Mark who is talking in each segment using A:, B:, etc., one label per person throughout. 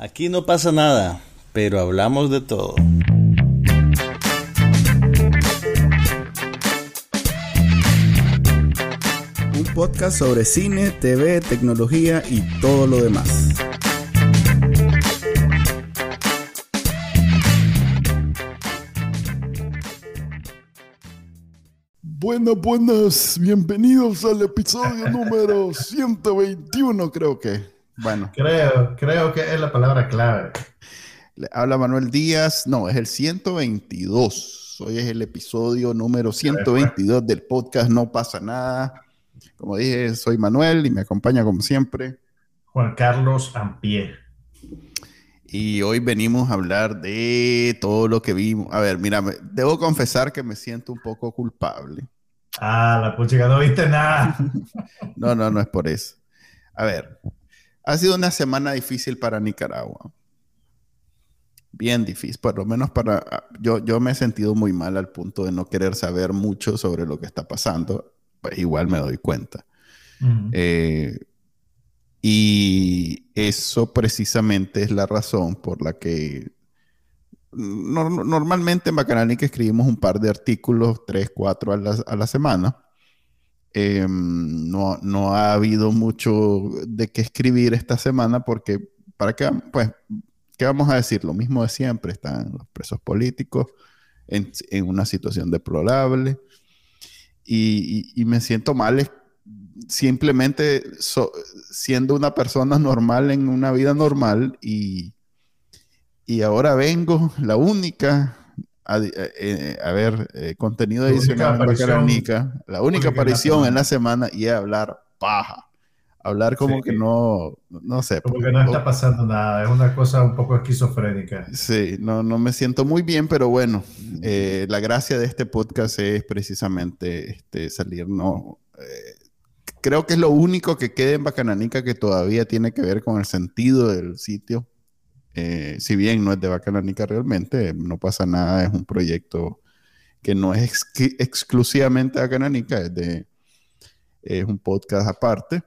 A: Aquí no pasa nada, pero hablamos de todo.
B: Un podcast sobre cine, TV, tecnología y todo lo demás. Buenas, buenas, bienvenidos al episodio número 121 creo que. Bueno.
C: Creo, creo que es la palabra clave.
B: Le habla Manuel Díaz, no, es el 122. Hoy es el episodio número 122 del podcast No pasa nada. Como dije, soy Manuel y me acompaña como siempre.
C: Juan Carlos Ampier.
B: Y hoy venimos a hablar de todo lo que vimos. A ver, mira, debo confesar que me siento un poco culpable.
C: Ah, la pucha, no viste nada.
B: no, no, no es por eso. A ver, ha sido una semana difícil para Nicaragua. Bien difícil, por lo menos para... Yo, yo me he sentido muy mal al punto de no querer saber mucho sobre lo que está pasando. Pues igual me doy cuenta. eh, y eso precisamente es la razón por la que no, normalmente en Bacananica escribimos un par de artículos, tres, cuatro a la, a la semana. Eh, no, no, ha habido mucho de qué escribir esta semana porque, ¿para qué? Pues, ¿qué vamos a decir? Lo mismo de siempre, están los presos políticos en, en una situación deplorable y, me siento mal simplemente siendo una persona normal en una vida normal y, y ahora vengo, la única, a, eh, a ver, eh, contenido adicional en Bacaranica, la única aparición en la semana y hablar paja. Hablar como
C: Sí.
B: que no, no sé.
C: Como que no está pasando nada, es una cosa un poco esquizofrénica.
B: Sí, no, no me siento muy bien, pero bueno, eh, la gracia de este podcast es precisamente este, salir, no, eh, creo que es lo único que queda en Bacananica que todavía tiene que ver con el sentido del sitio. Eh, si bien no es de Bacananica realmente, no pasa nada, es un proyecto que no es ex exclusivamente de, es un podcast aparte,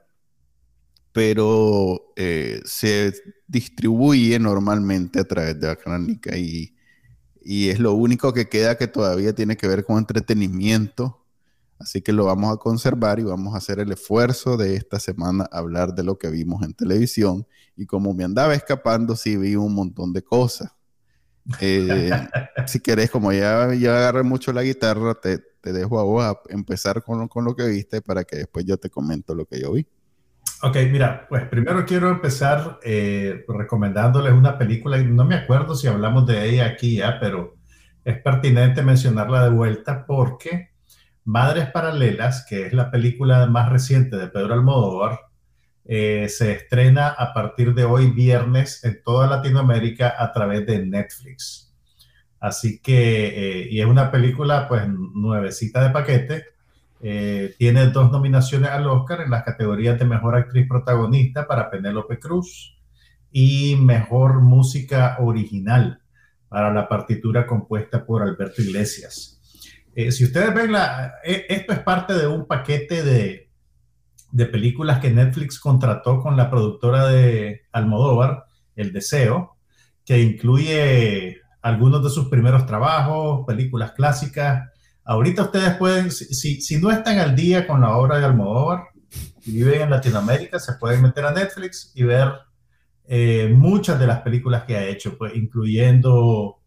B: pero eh, se distribuye normalmente a través de Bacananica y, y es lo único que queda que todavía tiene que ver con entretenimiento Así que lo vamos a conservar y vamos a hacer el esfuerzo de esta semana hablar de lo que vimos en televisión. Y como me andaba escapando, sí vi un montón de cosas. Eh, si querés, como ya, ya agarré mucho la guitarra, te, te dejo a vos a empezar con, con, lo que viste para que después yo te comento lo que yo vi.
C: Ok, mira, pues primero quiero empezar eh, recomendándoles una película, no me acuerdo si hablamos de ella aquí ya, pero es pertinente mencionarla de vuelta porque Madres Paralelas, que es la película más reciente de Pedro Almodóvar, eh, se estrena a partir de hoy viernes en toda Latinoamérica a través de Netflix. Así que, eh, y es una película pues nuevecita de paquete, eh, tiene dos nominaciones al Oscar en las categorías de Mejor Actriz Protagonista para Penélope Cruz y Mejor Música Original para la partitura compuesta por Alberto Iglesias. Eh, si ustedes ven, la, eh, esto es parte de un paquete de, de, películas que Netflix contrató con la productora de Almodóvar, El Deseo, que incluye algunos de sus primeros trabajos, películas clásicas. Ahorita ustedes pueden, si, si no están al día con la obra de Almodóvar y viven en Latinoamérica, se pueden meter a Netflix y ver eh, muchas de las películas que ha hecho, pues, incluyendo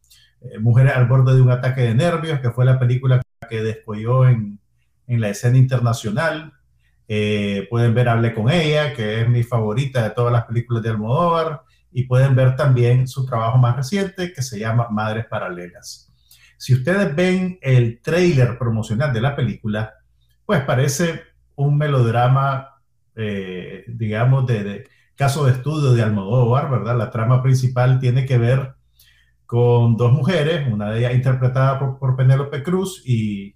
C: eh, Mujeres al borde de un ataque de nervios, que fue la película que descolló en, en la escena internacional. Eh, pueden ver Hablé con ella, que es mi favorita de todas las películas de Almodóvar, y pueden ver también su trabajo más reciente, que se llama Madres Paralelas. Si ustedes ven el trailer promocional de la película, pues parece un melodrama, eh, digamos, de, de, caso de estudio de Almodóvar, ¿verdad? La trama principal tiene que ver con dos mujeres, una de ellas interpretada por, por Penélope Cruz y,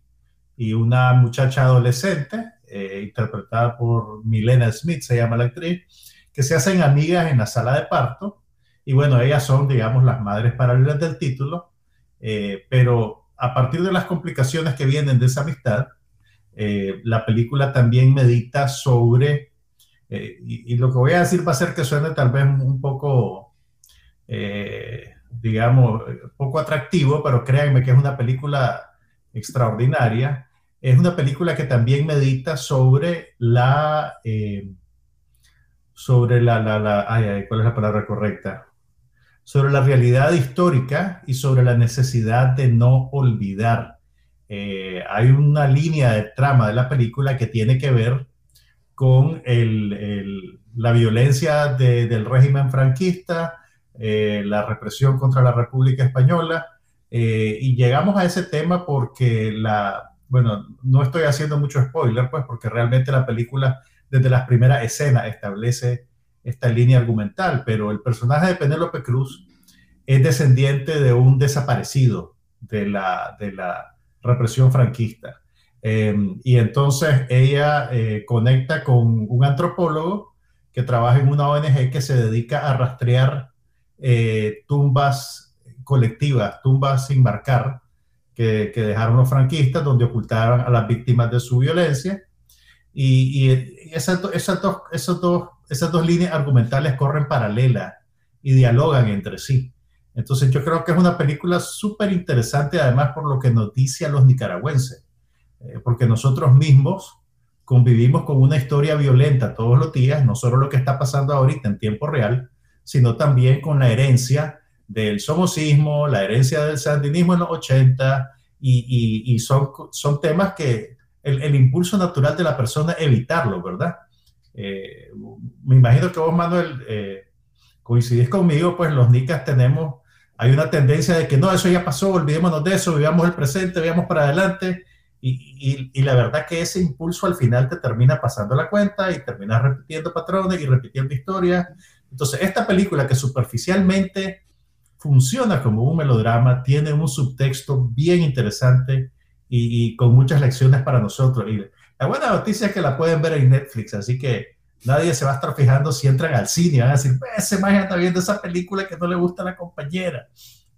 C: y, una muchacha adolescente, eh, interpretada por Milena Smith, se llama la actriz, que se hacen amigas en la sala de parto. Y bueno, ellas son, digamos, las madres paralelas del título, eh, pero a partir de las complicaciones que vienen de esa amistad, eh, la película también medita sobre, y, y, lo que voy a decir va a ser que suene tal vez un poco digamos, poco atractivo, pero créanme que es una película extraordinaria. Es una película que también medita sobre la, eh, sobre la, la, la ay, ¿cuál es la palabra correcta? Sobre la realidad histórica y sobre la necesidad de no olvidar. Eh, hay una línea de trama de la película que tiene que ver con el, el, la violencia de, del régimen franquista, eh, la represión contra la República Española, eh, y llegamos a ese tema porque la, bueno, no estoy haciendo mucho spoiler, pues porque realmente la película desde las primeras escenas establece esta línea argumental, pero el personaje de Penélope Cruz es descendiente de un desaparecido de la, de la represión franquista. Eh, y entonces ella eh, conecta con un antropólogo que trabaja en una ONG que se dedica a rastrear eh, tumbas colectivas, tumbas sin marcar, que, dejaron los franquistas, donde ocultaron a las víctimas de su violencia. Y, dos, esas dos líneas argumentales corren paralelas y dialogan entre sí. Entonces yo creo que es una película súper interesante, además por lo que nos dice a los nicaragüenses, eh, porque nosotros mismos convivimos con una historia violenta todos los días, no solo lo que está pasando ahorita en tiempo real, sino también con la herencia del somocismo, la herencia del sandinismo en los 80, y, y, y son, son temas que el, el, impulso natural de la persona es evitarlo, ¿verdad? Eh, me imagino que vos, Manuel, eh, coincidís conmigo, pues los nicas tenemos, hay una tendencia de que no, eso ya pasó, olvidémonos de eso, vivamos el presente, vivamos para adelante, y, y, y, la verdad que ese impulso al final te termina pasando la cuenta y terminas repitiendo patrones y repitiendo historias. Entonces, esta película que superficialmente funciona como un melodrama, tiene un subtexto bien interesante y, y, con muchas lecciones para nosotros. Y la buena noticia es que la pueden ver en Netflix, así que nadie se va a estar fijando si entran al cine, van a decir, ese man está viendo esa película que no le gusta a la compañera.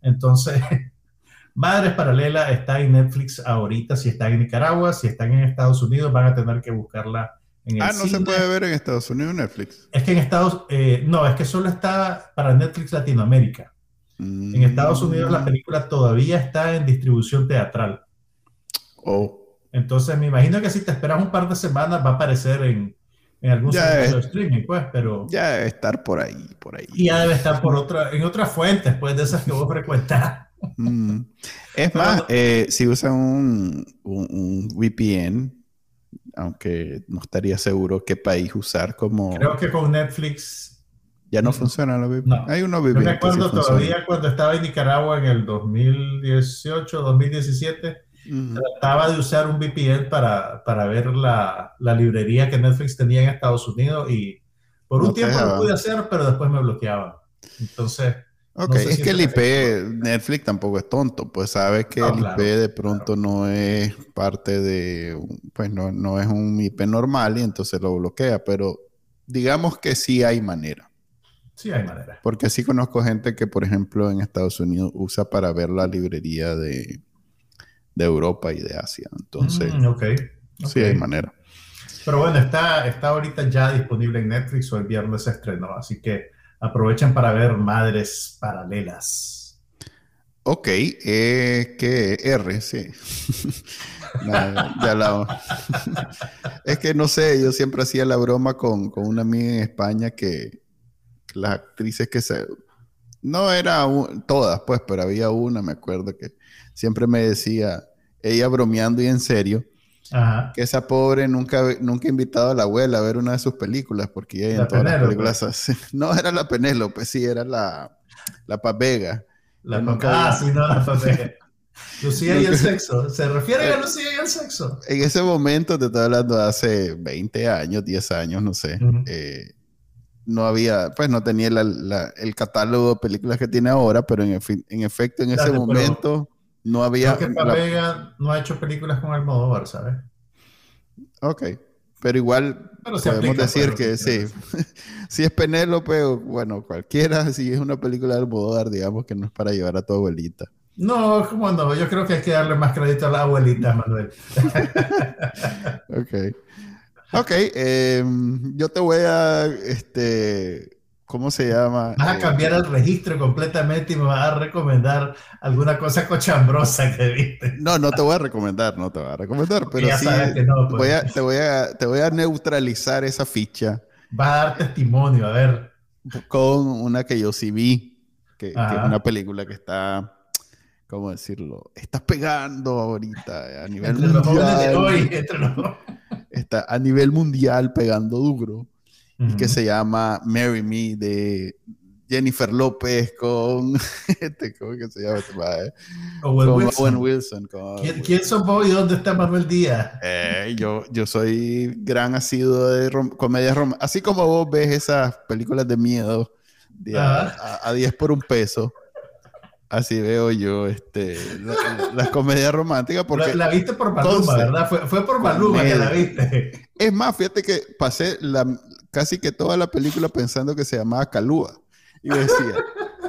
C: Entonces, Madres Paralelas está en Netflix ahorita, si están en Nicaragua, si están en Estados Unidos, van a tener que buscarla
B: Ah, no
C: cine.
B: se puede ver en Estados Unidos Netflix.
C: Es que en Estados eh, no, es que solo está para Netflix Latinoamérica. Mm. En Estados Unidos la película todavía está en distribución teatral.
B: Oh.
C: Entonces me imagino que si te esperas un par de semanas va a aparecer en, en algún servicio de streaming, pues, pero
B: Ya debe estar por ahí, por ahí.
C: y ya debe estar por otra, en otras fuentes, pues, de esas que vos frecuentás.
B: Mm. Es más, eh, si usan un, un, un, VPN, aunque no estaría seguro qué país usar como...
C: Creo que con Netflix...
B: Ya no funciona la VPN.
C: No.
B: Hay unos
C: Yo
B: VPN
C: me acuerdo
B: sí
C: todavía cuando estaba en Nicaragua en el 2018, 2017,
B: Mm.
C: trataba de usar un VPN para, para ver la, la, librería que Netflix tenía en Estados Unidos y por un
B: No
C: tiempo lo pude hacer, pero después me bloqueaban. Entonces,
B: Ok,
C: No sé
B: es
C: si
B: que el IP, Netflix tampoco es tonto, pues sabe que
C: No,
B: el
C: claro,
B: IP de pronto no es parte de, pues no, no es un IP normal y entonces lo bloquea, pero digamos que sí hay manera.
C: sí hay manera.
B: Porque sí conozco gente que, por ejemplo, en Estados Unidos usa para ver la librería de, de Europa y de Asia. Entonces,
C: Mm, ok.
B: sí hay manera.
C: Pero bueno, está, está ahorita ya disponible en Netflix o el viernes se estrenó, así que aprovechen para ver Madres Paralelas.
B: Ok, eh, que R, sí. Ya la- es que no sé, yo siempre hacía la broma con, con una amiga en España que las actrices que se... No era todas, pues, pero había una, me acuerdo que siempre me decía, ella bromeando y en serio,
C: Ajá.
B: que esa pobre nunca, nunca ha invitado a la abuela a ver una de sus películas, porque ella
C: La
B: en todas las películas... No, era la Penélope, sí, era la, la Paz Vega.
C: La
B: vi.
C: ah, sí, no, la papel. Lucía y el sexo. ¿Se refiere a Lucía y el sexo?
B: En ese momento, te estoy hablando de hace 20 años, 10 años, no sé. Eh, no había, pues no tenía la- la- el catálogo de películas que tiene ahora, pero en, en efecto, en ese momento no había.
C: Creo que
B: la-
C: no ha hecho películas con Almodóvar, ¿sabes?
B: ok, pero igual
C: Pero
B: podemos decir que sí. si es Penélope, o, bueno, cualquiera, si es una película de Almodóvar, digamos que no es para llevar a tu abuelita.
C: No, ¿cómo no? Yo creo que hay que darle más crédito a la abuelita, Manuel.
B: Ok. Ok, eh, yo te voy a este, ¿Cómo se llama?
C: Vas a
B: Eh,
C: cambiar el registro completamente y me vas a recomendar alguna cosa cochambrosa que viste.
B: No, no te voy a recomendar, no te voy a recomendar, pero
C: ya
B: sí
C: sabes que no, pues.
B: voy a, te, voy a, te voy a neutralizar esa ficha
C: Vas a dar testimonio, a ver.
B: con una que yo sí vi, que, es una película que está, ¿cómo decirlo? Está pegando ahorita a nivel
C: Entre los jóvenes de
B: mundial.
C: hoy, entre los
B: Está a nivel mundial pegando duro.
C: Ujú.
B: que se llama Marry Me de Jennifer López con este, ¿cómo que se llama este?
C: Owen
B: Con
C: Wilson.
B: Owen Wilson. con
C: ¿Quién, quién sos vos y dónde está Manuel Díaz?
B: Eh, yo, yo soy gran asiduo de rom- comedias románticas. Así como vos ves esas películas de miedo de a,
C: Ajá.
B: a- a 10 por un peso, así veo yo este, la- la- las comedias románticas. Porque
C: La, la viste por Maluma,
B: Conste.
C: ¿verdad? Fue, fue por Maluma que la viste.
B: es más, fíjate que pasé la, casi que toda la película pensando que se llamaba Calúa. Y decía,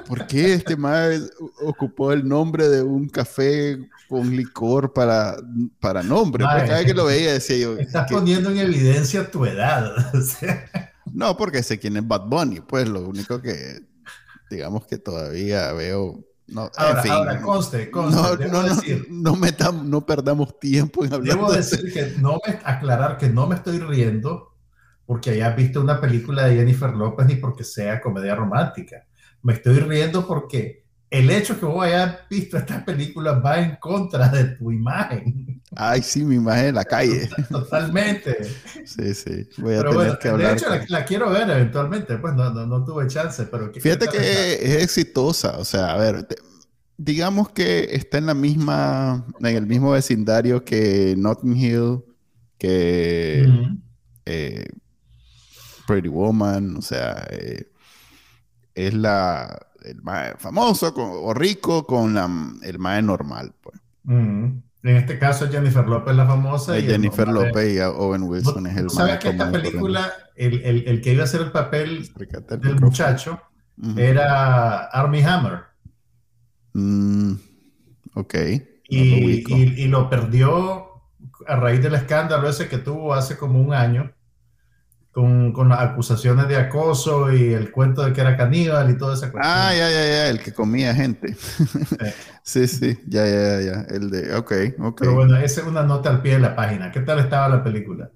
B: ¿por qué este mae ocupó el nombre de un café con licor para, para nombre?
C: Mae.
B: Porque cada vez que lo veía decía yo,
C: Estás
B: ¿qué?
C: poniendo en evidencia tu edad.
B: No, porque sé quién es Bad Bunny. Pues lo único que, digamos que todavía veo... No,
C: ahora,
B: en fin,
C: ahora, conste, conste.
B: no,
C: debo,
B: no, no,
C: decir,
B: no, metam- no perdamos tiempo en hablar
C: debo
B: de
C: decir que no me, aclarar que no me estoy riendo porque hayas visto una película de Jennifer López ni porque sea comedia romántica. Me estoy riendo porque el hecho que vos hayas visto esta película va en contra de tu imagen.
B: Ay, sí, mi imagen en la calle.
C: Totalmente.
B: Sí, sí. Voy a
C: Pero
B: tener
C: bueno,
B: que
C: de
B: hablar.
C: hecho
B: con-
C: la, la quiero ver eventualmente, pues no, no, no tuve chance, pero... ¿qué-
B: Fíjate que es exitosa, o sea, a ver, te- digamos que está en la misma, en el mismo vecindario que Notting Hill, que eh, Pretty Woman, o sea, eh, es la el mae famoso con- o rico con la, el mae normal, pues.
C: En este caso Jennifer López la famosa. y el
B: Jennifer López y Owen Wilson es el
C: ¿Tú ¿Sabes que esta película, el, el, el que iba a hacer el papel del
B: micrófono.
C: muchacho era Armie Hammer?
B: Mm, ok.
C: Y,
B: no lo ubico.
C: y- y lo perdió a raíz del escándalo ese que tuvo hace como un año con, con las acusaciones de acoso y el cuento de que era caníbal y toda esa cuestión.
B: Ah, ya, ya, ya, el que comía gente. sí, sí, ya, ya, ya, el de, ok, ok.
C: Pero bueno, esa es una nota al pie de la página. ¿Qué tal estaba la película?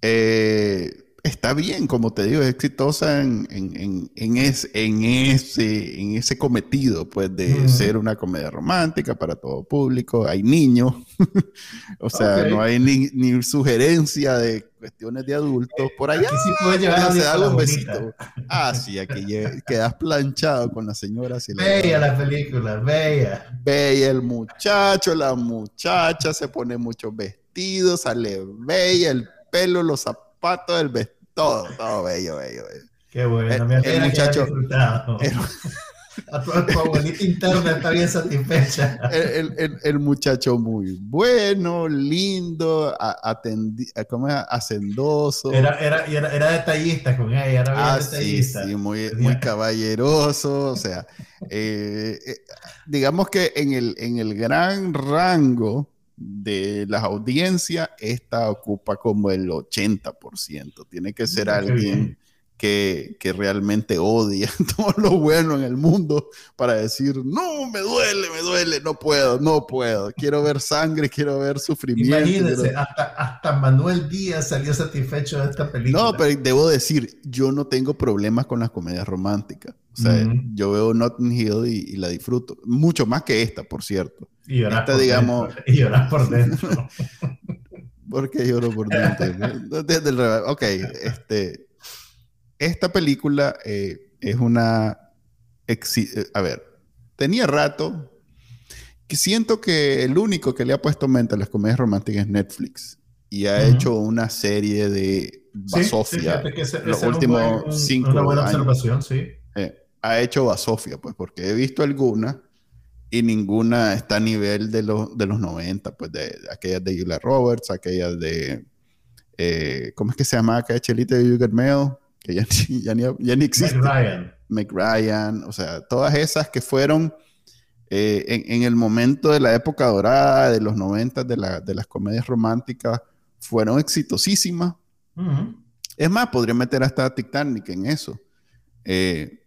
B: Eh, está bien, como te digo, es exitosa en, en, en, en, es- en ese, en ese cometido, pues, de ser una comedia romántica para todo público. Hay niños, o sea, no hay ni, ni sugerencia de cuestiones de adultos. Por allá
C: Aquí sí puedes llevar
B: se da
C: la
B: un
C: bonita.
B: besito. Ah, sí, aquí quedas planchado con la señora. Si
C: Bella
B: da-
C: la película, bella.
B: bella el muchacho, la muchacha se pone muchos vestidos, sale bella, el pelo, los zapatos, el vestido, todo, todo bello, bello, bello.
C: Qué bueno,
B: El-
C: me
B: el
C: hayas
B: muchacho-
C: disfrutado.
B: El,
C: A tu, a tu abuelita interna está bien satisfecha.
B: el- el- el muchacho muy bueno, lindo, atendi- ¿cómo es? hacendoso.
C: Era, era, era, era detallista con ella, era bien
B: Ah,
C: detallista.
B: sí, muy, muy caballeroso, o sea, eh, eh, digamos que en el, en el gran rango de las audiencias, esta ocupa como el 80%. Tiene que ser alguien. Que, que realmente odia todo lo bueno en el mundo para decir, no, me duele, me duele, no puedo, no puedo, quiero ver sangre, quiero ver sufrimiento.
C: Imagínense,
B: quiero-
C: hasta, hasta Manuel Díaz salió satisfecho de esta película.
B: No, pero debo decir, yo no tengo problemas con las comedias románticas. O sea, yo veo Notting Hill y, y la disfruto. Mucho más que esta, por cierto.
C: y llorar
B: esta,
C: por
B: digamos-
C: dentro. Y llorar por dentro.
B: Porque lloro por dentro. ok, este, esta película eh, es una... eh, A ver, tenía rato que siento que el único que le ha puesto mente a las comedias románticas es Netflix. Y ha
C: Ujú.
B: hecho una serie de
C: Sí, sí,
B: Basofia.
C: que ese-
B: los últimos
C: buen-
B: cinco
C: Una buena
B: años.
C: observación, sí.
B: Eh, ha hecho Basofia, pues, porque he visto algunas y ninguna está a nivel de, los de los 90, pues, de, de aquellas de Julia Roberts, aquellas de. eh, ¿Cómo es que se llama aquella chelita de You Get Mail? Que ya, ni- ya, ni, ya ni existe.
C: Meg Ryan.
B: Meg Ryan, o sea, todas esas que fueron eh, en, en el momento de la época dorada de los 90 de, la- de las comedias románticas, fueron exitosísimas.
C: Ujú.
B: Es más, podría meter hasta Titanic en eso. Eh,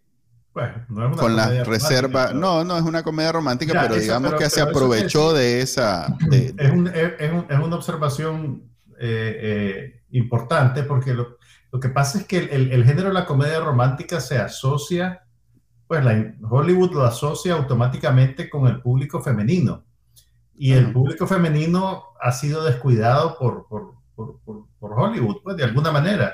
C: pues, no es una
B: con la reserva.
C: romántica,
B: No, no es una comedia romántica,
C: Ya,
B: pero
C: eso,
B: digamos
C: pero-
B: que se
C: pero eso
B: aprovechó
C: es-
B: de esa. de-
C: Es, un- es- es un- es una observación eh, eh, importante porque lo, lo que pasa es que el, el- el género de la comedia romántica se asocia, pues la, Hollywood lo asocia automáticamente con el público femenino. Y el público femenino ha sido descuidado por, por, por- por- Hollywood, pues de alguna manera.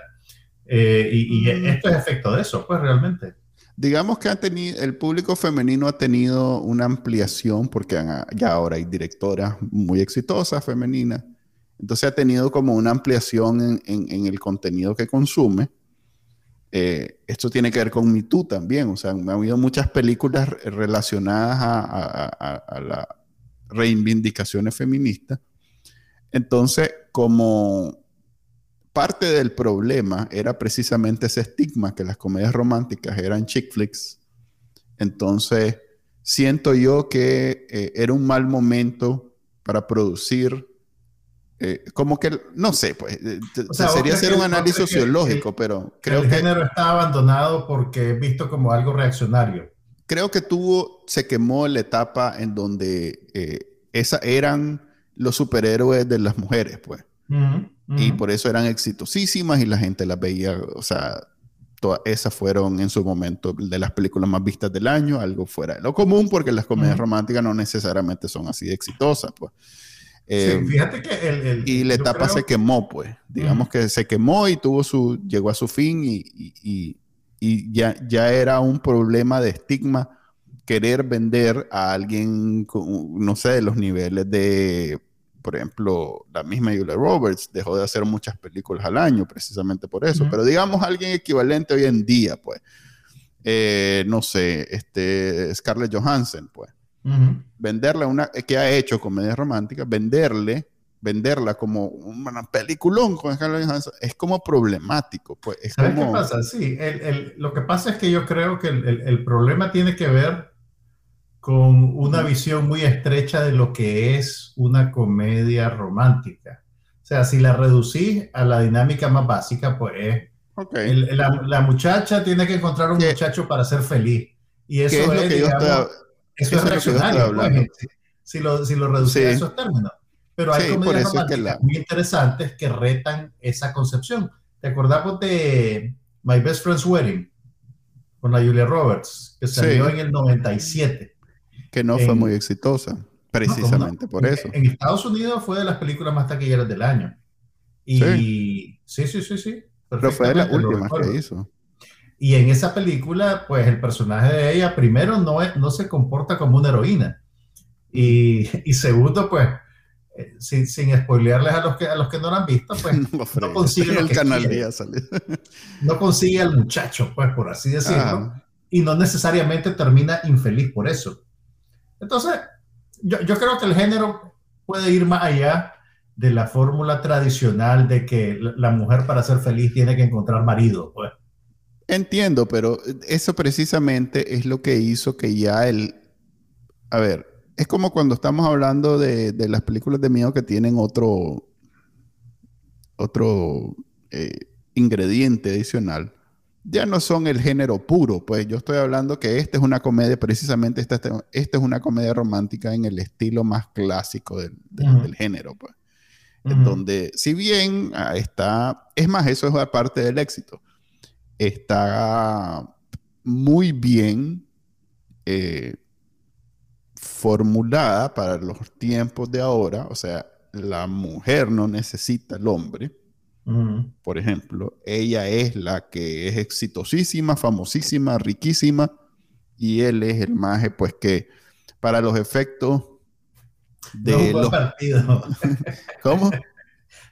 C: Eh, y, y
B: Mm.
C: esto es efecto de eso, pues realmente.
B: Digamos que ha tenido, el público femenino ha tenido una ampliación porque ya ahora hay directoras muy exitosas femeninas. Entonces ha tenido como una ampliación en, el contenido que consume. Eh, esto tiene que ver con Me Too también. O sea, ha habido muchas películas re- relacionadas a las reivindicaciones feministas. Entonces, como parte del problema era precisamente ese estigma que las comedias románticas eran chick flicks. Entonces, siento yo que eh, era un mal momento para producir, eh, como que, no sé, pues, eh,
C: O sea,
B: sería
C: ¿vos
B: hacer un
C: que-
B: análisis
C: que
B: sociológico, pero creo
C: el
B: que,
C: género está abandonado porque es visto como algo reaccionario.
B: creo que tuvo, se quemó la etapa en donde eh, esa eran los superhéroes de las mujeres, pues.
C: Ujú,
B: Y
C: ujú.
B: por eso eran exitosísimas y la gente las veía, o sea, todas esas fueron en su momento de las películas más vistas del año, algo fuera de lo común, porque las comedias
C: Ujú.
B: románticas no necesariamente son así de exitosas, pues.
C: Sí,
B: Eh,
C: fíjate que el, el-
B: y la etapa
C: creo
B: se quemó, pues. Digamos que se quemó y tuvo su, llegó a su fin y, y- y- y ya, ya era un problema de estigma querer vender a alguien, con, no sé, de los niveles de, por ejemplo, la misma Julia Roberts. Dejó de hacer muchas películas al año precisamente por eso, pero digamos alguien equivalente hoy en día, pues. Eh, no sé, este, Scarlett Johansson, pues
C: Ujú.
B: venderla una que ha hecho comedia romántica, venderle, venderla como una peliculón con Scarlett Johansson es como problemático, pues es
C: ¿Sabes
B: como
C: qué pasa? Sí, el- el- lo que pasa es que yo creo que el, el- problema tiene que ver con una visión muy estrecha de lo que es una comedia romántica. O sea, si la reducís a la dinámica más básica, pues el- la, la muchacha tiene que encontrar un
B: ¿Qué-
C: muchacho para ser feliz. Y eso
B: ¿Qué es lo
C: es,
B: que yo estoy
C: eso
B: eso
C: es reaccionario, pues, si, si lo, si lo reducís
B: Sí.
C: a esos términos. Pero hay
B: Sí,
C: comedias
B: eso es que
C: románticas
B: la-
C: muy interesantes que retan esa concepción. ¿Te acordamos de My Best Friend's Wedding? Con la Julia Roberts, que salió
B: Sí.
C: en el 97.
B: que no fue muy exitosa, precisamente
C: No,
B: por
C: en-
B: eso.
C: En Estados Unidos fue de las películas más taquilleras del año. Y sí, sí, sí, sí.
B: Pero fue de las últimas que hizo.
C: Y en esa película, pues el personaje de ella, primero, no, es- no se comporta como una heroína. Y, y segundo, pues, eh, sin, sin spoilearles a los, que, a los que no la han visto, pues
B: No, Fred,
C: consigue
B: el canal día
C: no consigue al muchacho, pues, por así decirlo.
B: Ajá.
C: Y no necesariamente termina infeliz por eso. Entonces, yo, yo creo que el género puede ir más allá de la fórmula tradicional de que la mujer para ser feliz tiene que encontrar marido. Pues.
B: Entiendo, pero eso precisamente es lo que hizo que ya el... A ver, es como cuando estamos hablando de, de las películas de miedo que tienen otro, otro eh, ingrediente adicional. Ya no son el género puro, pues yo estoy hablando que esta es una comedia, precisamente esta, esta es una comedia romántica en el estilo más clásico del, del-
C: Ujú.
B: del género, pues.
C: Ujú.
B: donde, si bien ah, está, es más, eso es parte del éxito, está muy bien eh, formulada para los tiempos de ahora, o sea, la mujer no necesita al hombre, por ejemplo, ella es la que es exitosísima, famosísima, riquísima, y él es el maje, pues que para los efectos de
C: no es un buen
B: los...
C: partido.
B: ¿Cómo?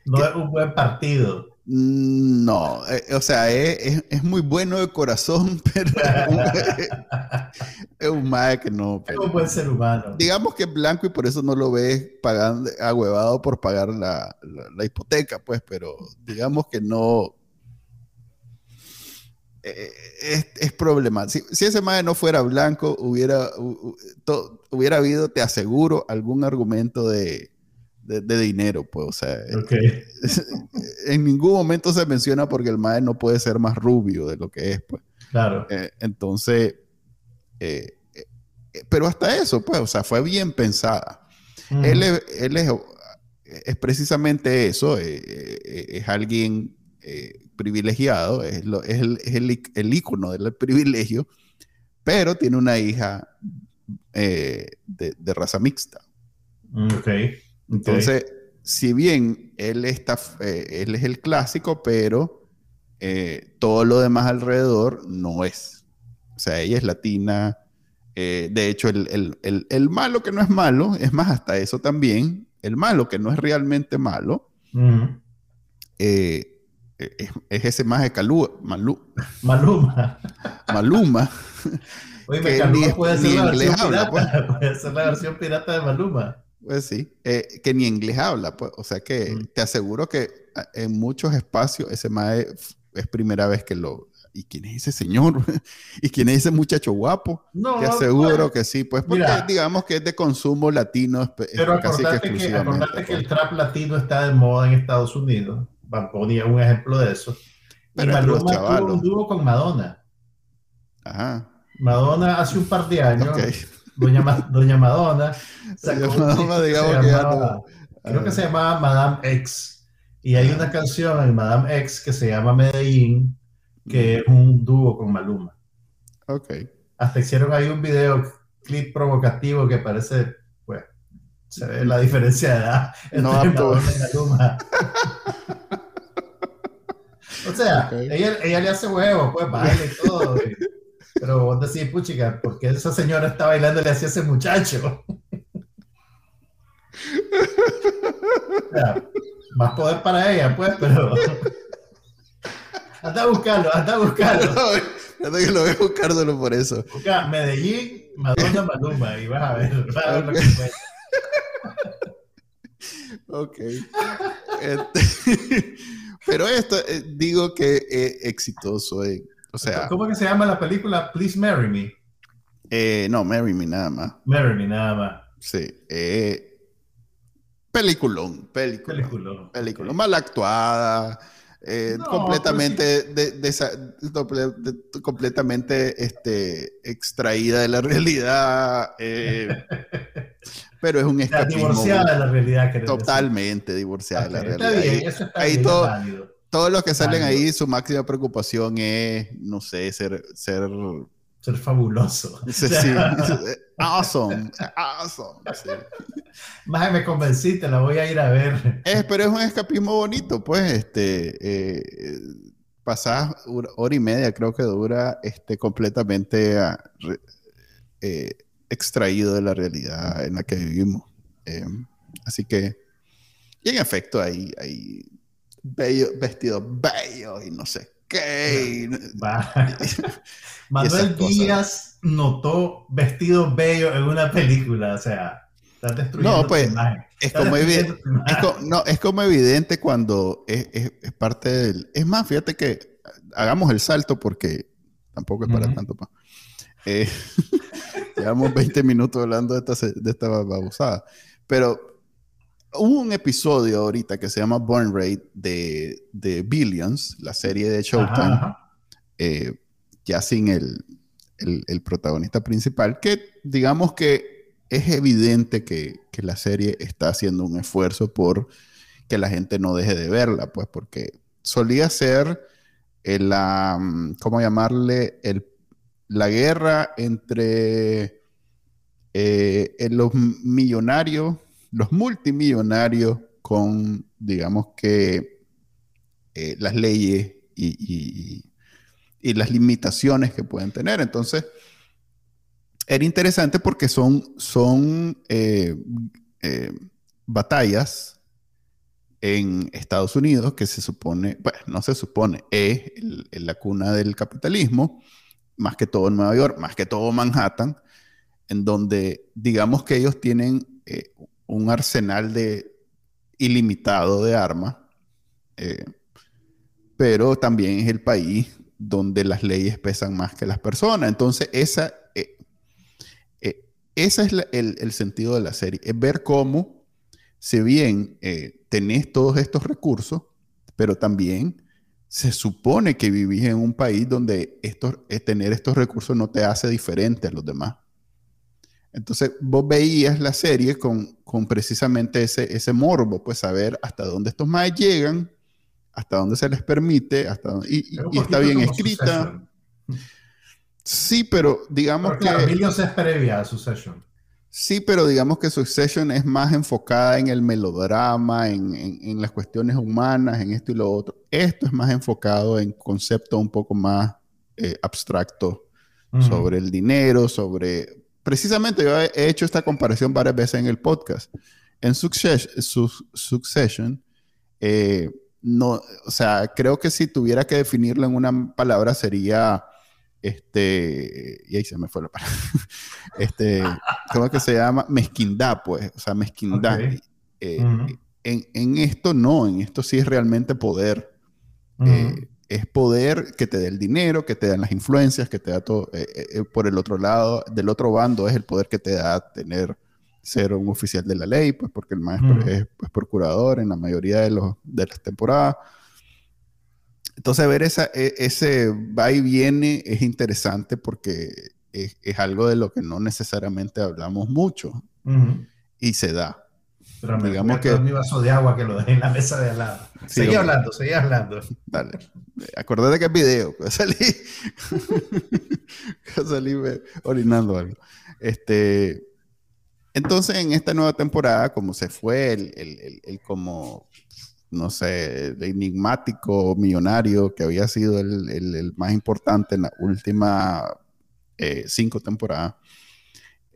C: No es un buen partido.
B: Mm, No, eh, o sea, es, es- muy bueno de corazón, pero es un mae que no.
C: Es
B: pero-
C: un buen ser humano.
B: digamos que es blanco y por eso no lo ves pagando, agüevado por pagar la, la- la hipoteca, pues, pero digamos que no. eh, es, es problemático. Si, si ese mae no fuera blanco, hubiera, hu- hu- to- hubiera habido, te aseguro, algún argumento de, de- de dinero, pues, o sea,
C: Ok.
B: en ningún momento se menciona porque el mae no puede ser más rubio de lo que es, pues.
C: Claro.
B: Eh, entonces, eh, eh, pero hasta eso, pues, o sea, fue bien pensada.
C: Mm.
B: Él, es, él es, es precisamente eso, eh, eh, es alguien eh, privilegiado, es, lo- es el, es el, ícono del privilegio, pero tiene una hija eh, de, de raza mixta.
C: Mm, Ok.
B: Entonces, si bien él, está, eh, él es el clásico, pero eh, todo lo demás alrededor no es. O sea, ella es latina. eh, de hecho, el, el- el- el malo que no es malo, es más, hasta eso también, el malo que no es realmente malo,
C: Mm.
B: es, es ese más de Calú, Malú,
C: Maluma.
B: Maluma.
C: Oye, Maluma puede ser la
B: habla, pues.
C: pirata. Puede ser la versión pirata de Maluma.
B: Pues sí, eh, que ni inglés habla, pues. O sea que
C: Mm.
B: te aseguro que a- en muchos espacios ese mae es primera vez que lo. ¿Y quién es ese señor? ¿Y quién es ese muchacho guapo?
C: No,
B: Te aseguro
C: pues,
B: que sí, pues porque
C: Mira.
B: digamos que es de consumo latino
C: Pero
B: casi que
C: acordate que,
B: exclusivamente.
C: acordate que el
B: pues.
C: trap latino está de moda en Estados Unidos. Bunny es un ejemplo de eso.
B: Pero
C: y Maluma tuvo un dúo con Madonna.
B: Ajá,
C: Madonna hace un par de años,
B: ok.
C: Doña, Ma- Doña Madonna
B: Doña Madonna,
C: que
B: digamos que
C: llamaba-
B: no-
C: Creo que
B: Ah.
C: se llamaba Madame X. Y hay una canción en Madame X que se llama Medellín, que es un dúo con Maluma.
B: Ok.
C: Hasta hicieron ahí un video clip provocativo que parece, pues, se ve la diferencia de edad entre
B: No.
C: Madonna y Maluma. o sea,
B: Ok.
C: ella, ella le hace huevo, pues, baila y todo. y- pero vos decís, puchica, ¿por qué esa señora está bailando le hacía ese muchacho? o sea, más poder para ella, pues, pero... Anda a buscarlo, anda a buscarlo.
B: No, que lo voy a buscar solo por eso.
C: Busca Medellín, Madonna, Maluma y vas a ver, vas a ver lo que encuentras.
B: Ok. Este, pero esto, eh, digo que es exitoso. eh. O sea,
C: ¿Cómo que se llama la película Please Marry Me?
B: eh, no, Marry Me nada más.
C: Marry Me, nada más.
B: Sí. eh, peliculón, peliculón.
C: Película.
B: Película mal actuada, eh,
C: No,
B: completamente, de- de esa- doble- de- completamente este, extraída de la realidad, eh, pero es un escapismo
C: divorciada de la realidad.
B: totalmente divorciada de la realidad.
C: Está bien,
B: Ahí-
C: eso está
B: ahí
C: bien,
B: todo-. Todos los que salen ahí, su máxima preocupación es, no sé, ser, ser,
C: Ser fabuloso.
B: sí, sí, awesome, awesome. sí.
C: Más me convenciste, la voy a ir a ver.
B: Es, pero es un escapismo bonito, pues, este, eh, pasás hora, y media, creo que dura, este, completamente ah, eh, extraído de la realidad en la que vivimos. Eh, así que, y en efecto, hay, hay bello- vestidos bellos y no sé qué.
C: Manuel. Díaz notó vestidos bellos en una película, o sea, estás destruyendo
B: No, pues,
C: tu imagen.
B: Es como, evi-
C: destruyendo tu imagen.
B: es, co- no, es como evidente cuando es, es- es parte del... Es más, fíjate que hagamos el salto porque tampoco es para
C: Ujú.
B: tanto. pa. Eh, llevamos 20 minutos hablando de esta, de esta babosada. Pero hubo un episodio ahorita que se llama Burn Rate de, de Billions, la serie de Showtime,
C: Ajá, ajá.
B: eh, ya sin el, el- el protagonista principal, que digamos que es evidente que, que la serie está haciendo un esfuerzo por que la gente no deje de verla, pues porque solía ser el, la, mm, ¿cómo llamarle? El, la guerra entre eh, los millonarios, los multimillonarios con, digamos que, eh, las leyes y, y- las limitaciones que pueden tener. Entonces, era interesante porque son, son eh, eh, batallas en Estados Unidos que se supone, bueno, no se supone, es la cuna del capitalismo, más que todo en Nueva York, más que todo Manhattan, en donde digamos que ellos tienen un arsenal de ilimitado de armas, eh, pero también es el país donde las leyes pesan más que las personas. Entonces, esa, eh, eh, ese es el, el sentido de la serie, es ver cómo, si bien tenés todos estos recursos, pero también se supone que vivís en un país donde estos, tener estos recursos no te hace diferente a los demás. Entonces, vos veías la serie con, con precisamente ese, ese morbo, pues saber hasta dónde estos más llegan, hasta dónde se les permite, hasta dónde, y, y está bien escrita. Sí, pero digamos
C: pero claro,
B: que...
C: Millions es previa a Succession.
B: Sí, pero digamos que Succession es más enfocada en el melodrama, en, en, en, las cuestiones humanas, en esto y lo otro. Esto es más enfocado en conceptos un poco más eh, abstractos uh -huh. sobre el dinero, sobre... Precisamente yo he hecho esta comparación varias veces en el podcast. En Succession, su, Succession eh, no, o sea, creo que si tuviera que definirlo en una palabra sería este, y ahí se me fue la palabra, este, ¿cómo es que se llama? Mezquindad, pues, o sea, mezquindad. Okay. Eh, uh -huh. en, en, esto no, en esto sí es realmente poder. Uh -huh. eh, es poder que te dé el dinero, que te dan las influencias, que te da todo. Eh, eh, por el otro lado, del otro bando es el poder que te da tener, ser un oficial de la ley, pues porque el maestro -huh. es, es, procurador en la mayoría de, los, de las temporadas. Entonces, ver esa, e, ese va y viene es interesante porque es, es, algo de lo que no necesariamente hablamos mucho y se da.
C: Pero me digamos que mi vaso de agua que lo dejé en la mesa de al lado. Sí, seguí hablando, seguí hablando.
B: Dale. Acordate que es video, salí, salí orinando algo. Este, entonces, en esta nueva temporada, como se fue el, el, el, el como no sé, el enigmático millonario que había sido el, el, el más importante en la última eh, cinco temporadas,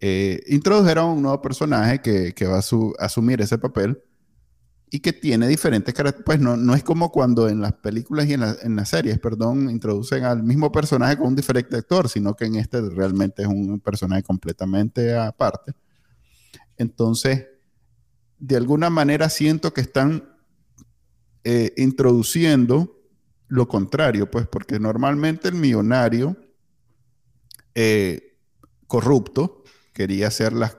B: eh, introdujeron un nuevo personaje que, va a su, asumir ese papel y que tiene diferentes características. Pues no, no es como cuando en las películas y en, la, en, las series, perdón, introducen al mismo personaje con un diferente actor, sino que en este realmente es un personaje completamente aparte. Entonces, de alguna manera siento que están eh, introduciendo lo contrario, pues porque normalmente el millonario eh, corrupto quería hacer las,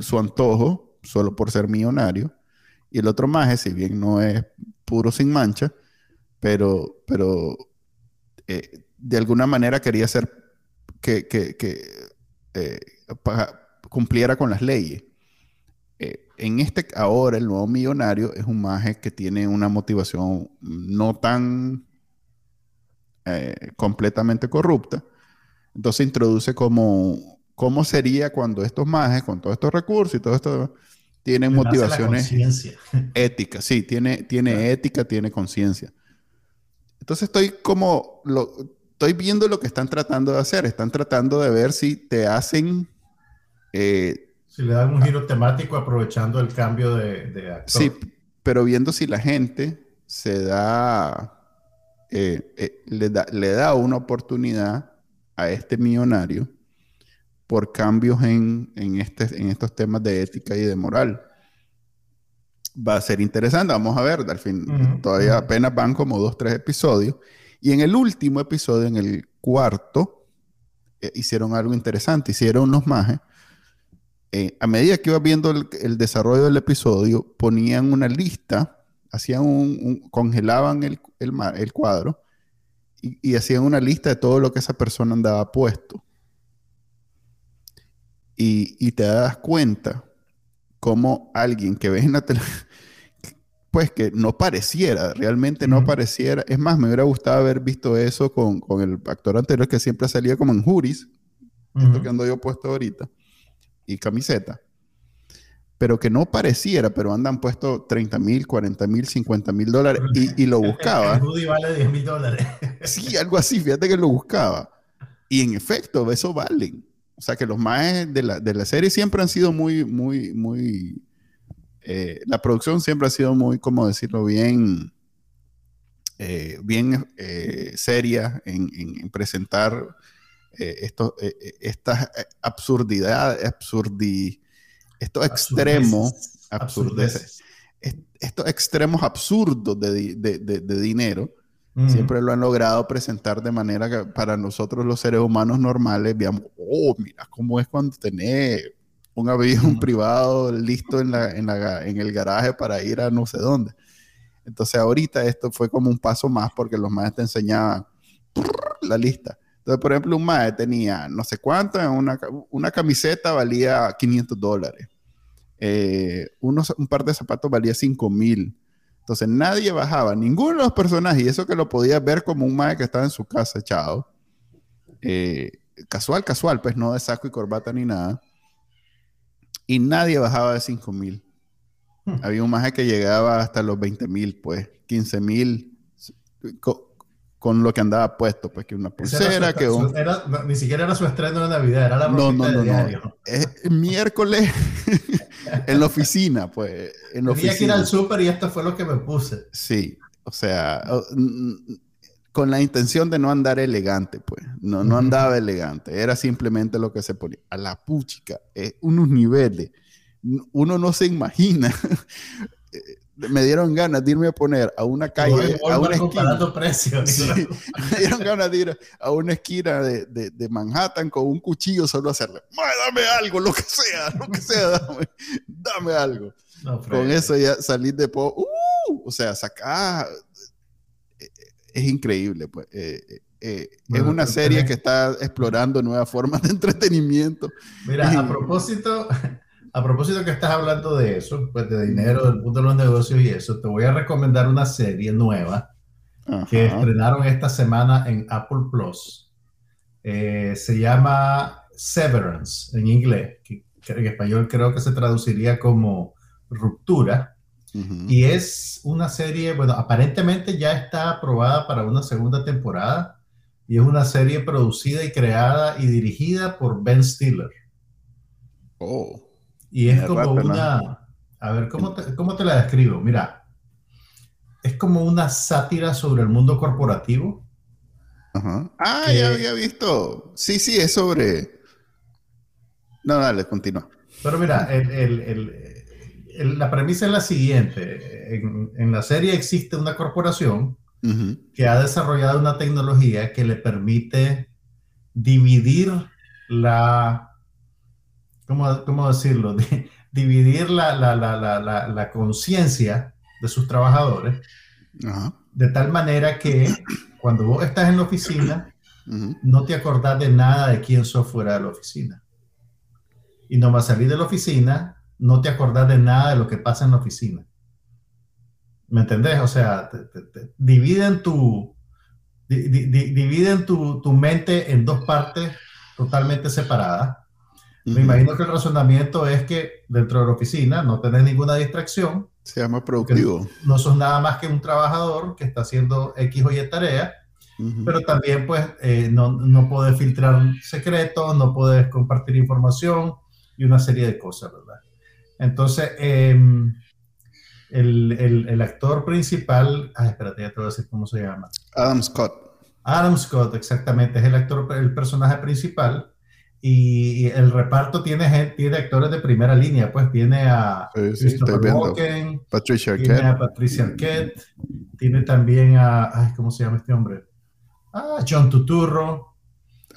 B: su antojo solo por ser millonario y el otro maje, si bien no es puro sin mancha, pero, pero eh, de alguna manera quería hacer que, que, eh, cumpliera con las leyes. Eh, en este ahora el nuevo millonario es un maje que tiene una motivación no tan completamente corrupta. Entonces introduce como cómo sería cuando estos majes con todos estos recursos y todo esto tienen
C: Le
B: motivaciones éticas. Sí, tiene, tiene claro. ética, tiene conciencia. Entonces estoy como lo, estoy viendo lo que están tratando de hacer. Están tratando de ver si te hacen eh,
C: si le dan un giro temático aprovechando el cambio de, de actor.
B: Sí, pero viendo si la gente se da, eh, eh, le da, le da una oportunidad a este millonario por cambios en, en, este, en estos temas de ética y de moral. Va a ser interesante, vamos a ver, al fin, uh -huh. todavía apenas van como dos, tres episodios. Y en el último episodio, en el cuarto, eh, hicieron algo interesante, hicieron unos majes eh, a medida que iba viendo el, el, desarrollo del episodio, ponían una lista, hacían un, un congelaban el, el, el cuadro y, y, hacían una lista de todo lo que esa persona andaba puesto. Y, y te das cuenta como alguien que ves en la televisión, pues que no pareciera, realmente no uh -huh. pareciera. Es más, me hubiera gustado haber visto eso con, con el actor anterior que siempre salía como en Juris, uh -huh. esto que ando yo puesto ahorita y camiseta, pero que no pareciera, pero andan puesto 30 mil, 40 mil, 50 mil dólares y, y, lo buscaba.
C: El hoodie vale 10 mil dólares.
B: Sí, algo así, fíjate que lo buscaba. Y en efecto, eso valen. O sea que los más de la, de la serie siempre han sido muy, muy, muy... Eh, la producción siempre ha sido muy, como decirlo, bien, eh, bien eh, seria en, en, en presentar esto, eh estas absurdidades, absurdi, estos extremos, absurdeces, estos extremos absurdos de, de, de, de dinero, mm. siempre lo han logrado presentar de manera que para nosotros los seres humanos normales veamos, oh, mira cómo es cuando tenés un avión mm. privado listo en, la, en, la, en el garaje para ir a no sé dónde. Entonces ahorita esto fue como un paso más porque los maestros te enseñaban la lista. Entonces, por ejemplo, un maestro tenía no sé cuánto, una, una camiseta valía 500 dólares. Eh, unos, un par de zapatos valía 5 mil. Entonces nadie bajaba, ninguno de los personajes, y eso que lo podías ver como un maestro que estaba en su casa echado. Eh, casual, casual, pues no de saco y corbata ni nada. Y nadie bajaba de 5 mil. Hmm. Había un maje que llegaba hasta los 20 mil, pues 15 mil con, lo que andaba puesto, pues que una pulsera, que
C: ni siquiera era su estreno de Navidad, era la no, no, no, no.
B: miércoles en la oficina, pues. En la
C: Tenía que ir al súper y esto fue lo que me puse.
B: Sí, o sea, con la intención de no andar elegante, pues. No, no andaba elegante. Era simplemente lo que se ponía. A la puchica, unos niveles. Uno no se imagina. me dieron ganas de irme a poner a una calle, a una esquina.
C: Precios,
B: me dieron ganas de ir a una esquina de, de, Manhattan con un cuchillo solo a hacerle, dame algo, lo que sea, lo que sea, dame, dame algo. con eso ya salir de po, uh, o sea, sacar es increíble, pues. Eh, eh, eh, es una serie que está explorando nuevas formas de entretenimiento.
C: Mira, a propósito, a propósito que estás hablando de eso, pues de dinero, del punto de los negocios y eso, te voy a recomendar una serie nueva que estrenaron esta semana en Apple Plus. se llama Severance en inglés, que en español creo que se traduciría como ruptura. Y es una serie, bueno, aparentemente ya está aprobada para una segunda temporada y es una serie producida y creada y dirigida por Ben Stiller.
B: Oh.
C: Y es como una, a ver, ¿cómo te, ¿cómo te la describo? Mira, es como una sátira sobre el mundo corporativo.
B: Ajá. Ah, ya había visto. Sí, sí, es sobre... No, dale, continúa.
C: Pero mira, el, el, la premisa es la siguiente. En, la serie existe una corporación que ha desarrollado una tecnología que le permite dividir la, ¿cómo, cómo decirlo? dividir la, la, la, la conciencia de sus trabajadores de tal manera que cuando vos estás en la oficina, no te acordás de nada de quién sos fuera de la oficina. Y no vas a salir de la oficina no te acordás de nada de lo que pasa en la oficina. ¿Me entendés? O sea, dividen tu, dividen tu, tu, mente en dos partes totalmente separadas. Me imagino que el razonamiento es que dentro de la oficina no tenés ninguna distracción.
B: Se llama productivo.
C: No sos nada más que un trabajador que está haciendo X o Y tarea, pero también pues eh, no, no puedes filtrar secretos, no puedes compartir información y una serie de cosas, ¿verdad? Entonces, em, el, actor principal, ay, espérate, ya te voy a decir cómo se llama.
B: Adam Scott.
C: Adam Scott, exactamente, es el actor, el personaje principal. Y el reparto tiene, tiene actores de primera línea, pues tiene a
B: Christopher Walken, Patricia
C: tiene a Patricia Arquette, tiene también a, ay, ¿cómo se llama este hombre? Ah, John Tuturro.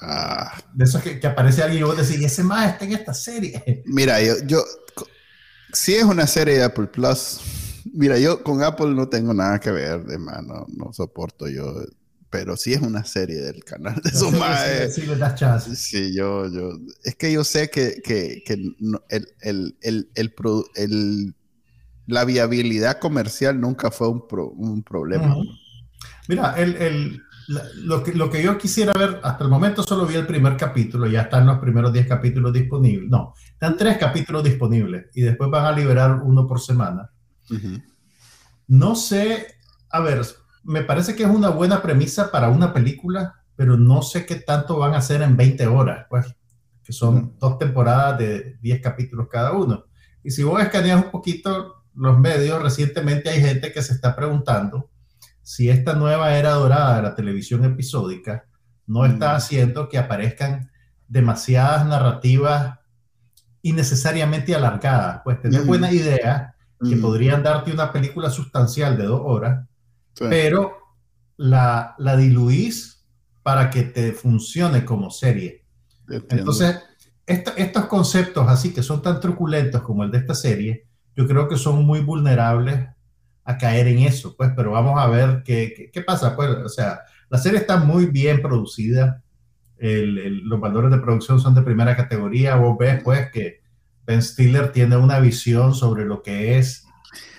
B: Ah.
C: De esos que, aparece alguien y vos decís, ese más está en esta serie.
B: Mira, yo, yo si es una serie de Apple Plus, mira, yo con Apple no tengo nada que ver, de mano, no soporto yo, pero si es una serie del canal de su madre.
C: Sí, sí,
B: sí, yo, yo, es que yo sé que, que, que el, el, el, el, la viabilidad comercial nunca fue un, un problema.
C: Mira, el, lo que, lo que yo quisiera ver, hasta el momento solo vi el primer capítulo, ya están los primeros 10 capítulos disponibles. No, están tres capítulos disponibles y después van a liberar uno por semana. No sé, a ver, me parece que es una buena premisa para una película, pero no sé qué tanto van a hacer en 20 horas, pues, que son dos temporadas de 10 capítulos cada uno. Y si vos escaneas un poquito los medios, recientemente hay gente que se está preguntando si esta nueva era dorada de la televisión episódica no está haciendo que aparezcan demasiadas narrativas innecesariamente alargadas. Pues tener buena idea que podrían darte una película sustancial de dos horas, pero la, la diluís para que te funcione como serie. Entonces, estos conceptos así que son tan truculentos como el de esta serie, yo creo que son muy vulnerables a caer en eso, pues, pero vamos a ver qué, qué, pasa, pues, o sea, la serie está muy bien producida, los valores de producción son de primera categoría, vos ves, pues, que Ben Stiller tiene una visión sobre lo que es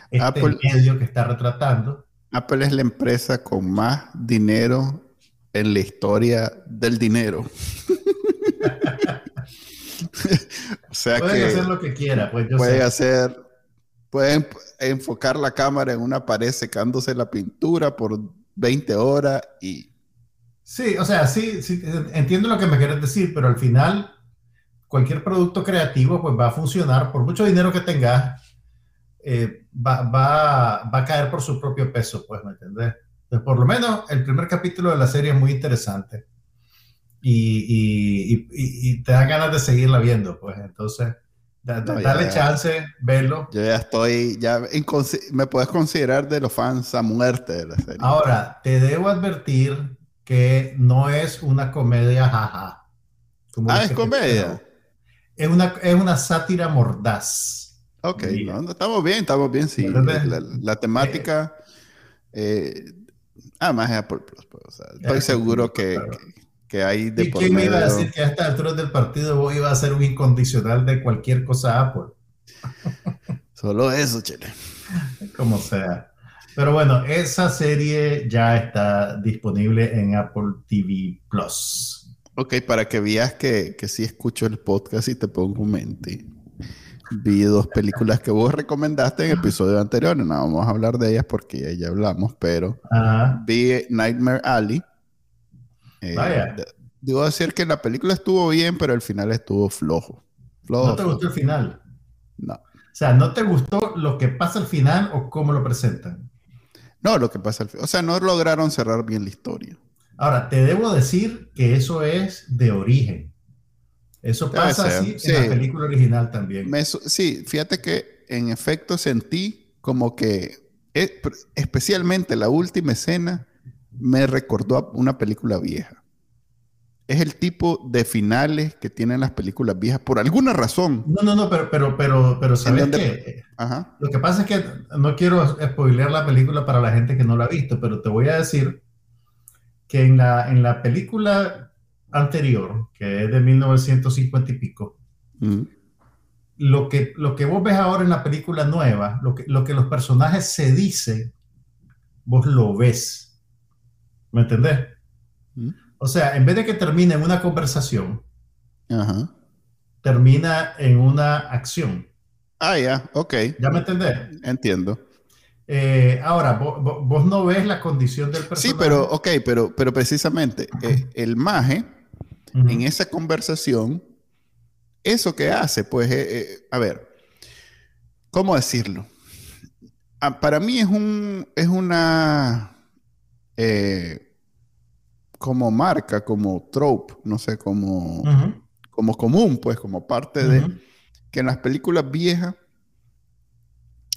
C: este Apple, medio que está retratando.
B: Apple es la empresa con más dinero en la historia del dinero.
C: o sea puede hacer lo que quiera, pues
B: puede hacer, pueden enfocar la cámara en una pared secándose la pintura por 20 horas y...
C: Sí, o sea, sí, sí, entiendo lo que me quieres decir, pero al final cualquier producto creativo pues va a funcionar por mucho dinero que tengas, eh, va, va, va, a caer por su propio peso, pues, ¿me entendés? Entonces, por lo menos el primer capítulo de la serie es muy interesante y, y, y, te da ganas de seguirla viendo, pues entonces dale chance, verlo.
B: Yo ya estoy, ya me puedes considerar de los fans a muerte de la serie.
C: Ahora, te debo advertir que no es una comedia jaja.
B: ah, es comedia.
C: Es una, es una sátira mordaz.
B: Ok, estamos bien, estamos bien, sí. La, temática... Eh, ah, más es Apple Plus. Pues, estoy seguro que, que hay
C: de ¿Y quién me iba a decir que a estas alturas del partido vos iba a ser un incondicional de cualquier cosa Apple?
B: Solo eso, chile.
C: Como sea. Pero bueno, esa serie ya está disponible en Apple TV Plus.
B: Ok, para que veas que, que sí escucho el podcast y te pongo un mente. Vi dos películas que vos recomendaste en episodios anteriores. No vamos a hablar de ellas porque ya hablamos, pero vi Nightmare Alley eh, Vaya. Debo decir que la película estuvo bien, pero el final estuvo flojo. ¿No
C: te gustó el final?
B: No.
C: O sea, ¿no te gustó lo que pasa al final o cómo lo presentan?
B: No, lo que pasa al final. O sea, no lograron cerrar bien la historia.
C: Ahora, te debo decir que eso es de origen. Eso pasa así en la película original también.
B: sí, fíjate que en efecto sentí como que, eh, especialmente la última escena, me recordó a una película vieja. Es el tipo de finales que tienen las películas viejas por alguna razón.
C: No, no, no, pero, pero, pero, pero ¿sabes qué? Ajá. Lo que pasa es que no quiero spoilear la película para la gente que no la ha visto, pero te voy a decir que en la, en la película anterior, que es de 1950 y pico, lo, que, lo que vos ves ahora en la película nueva, lo que, lo que los personajes se dicen, vos lo ves. ¿Me entendés? ¿Mm? O sea, en vez de que termine en una conversación, termina en una acción.
B: Ah, ya, ok.
C: ¿Ya me entendés?
B: Entiendo.
C: Eh, ahora, vos, no ves la condición del personaje.
B: Sí, pero, ok, pero, pero precisamente eh, el maje, en esa conversación, eso que hace, pues, eh, a ver, ¿cómo decirlo? Ah, para mí es un, es una, eh, como marca, como trope, no sé, como, como común, pues, como parte de que en las películas viejas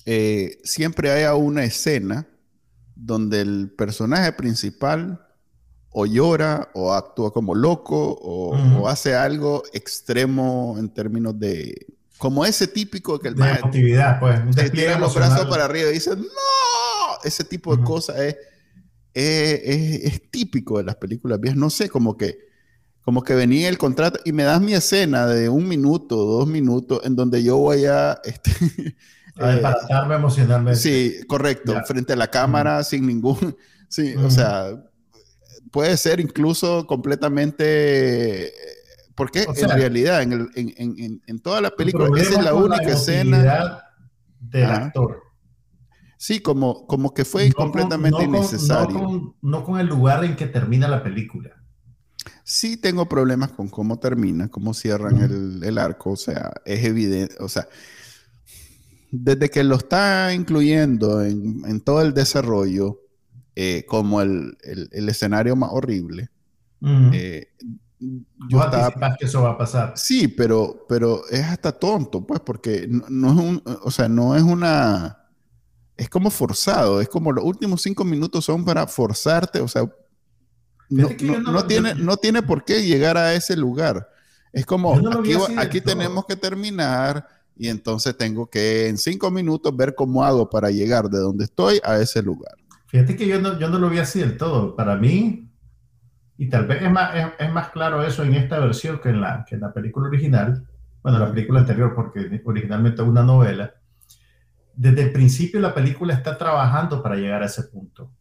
B: eh, siempre haya una escena donde el personaje principal o llora o actúa como loco o, hace algo extremo en términos de como ese típico que el
C: de actividad pues
B: tira los brazos para arriba y dice no ese tipo de cosas es es, típico de las películas viejas. No sé, como que, como que venía el contrato y me das mi escena de un minuto, dos minutos, en donde yo voy a... Este,
C: a eh, emocionalmente.
B: Sí, correcto, frente a la cámara, sin ningún... Sí, o sea, puede ser incluso completamente... Porque en realidad, en, el, en, en, en, toda la película, esa es la única escena
C: del actor.
B: Sí, como, como que fue completamente innecesario.
C: no, con, el lugar en que termina la película.
B: Sí tengo problemas con cómo termina, cómo cierran el, arco, o sea, es evidente, o sea, desde que lo está incluyendo en, todo el desarrollo eh, como el, escenario más horrible,
C: eh, yo estaba, que eso va a pasar.
B: Sí, pero, pero es hasta tonto, pues, porque no es un, o sea, no es una es como forzado, es como los últimos cinco minutos son para forzarte, o sea, no, tiene, no tiene por qué llegar a ese lugar. Es como, aquí, aquí tenemos que terminar Y entonces tengo que en cinco minutos ver cómo hago para llegar de donde estoy a ese lugar.
C: Fíjate que yo no, yo no lo vi así del todo. Para mí, y tal vez es más, es, es más claro eso en esta versión que en, la, que en la película original, bueno, la película anterior, porque originalmente es una novela, desde el principio la película está trabajando para llegar a ese punto.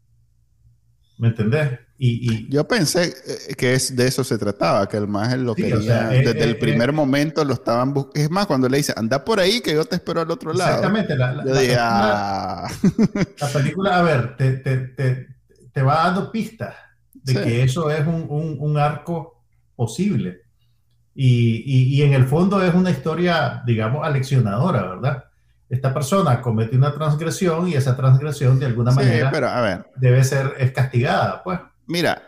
C: ¿Me entendés? Y, y
B: yo pensé eh, que es, de eso se trataba, que el más lo
C: Sí,
B: quería.
C: o sea,
B: desde
C: eh,
B: el
C: eh,
B: primer
C: eh,
B: momento lo estaban buscando. Es más, cuando le dice, anda por ahí que yo te espero al otro lado.
C: exactamente, la, la- la
B: ah.
C: la película, a ver, te, te, te, te va dando pistas de
B: Sí.
C: que eso es un, un, un arco posible. Y, y, y en el fondo es una historia, digamos, aleccionadora, ¿verdad? Esta persona comete una transgresión y esa transgresión de alguna
B: Sí,
C: manera
B: pero a ver,
C: debe ser es castigada, pues.
B: mira,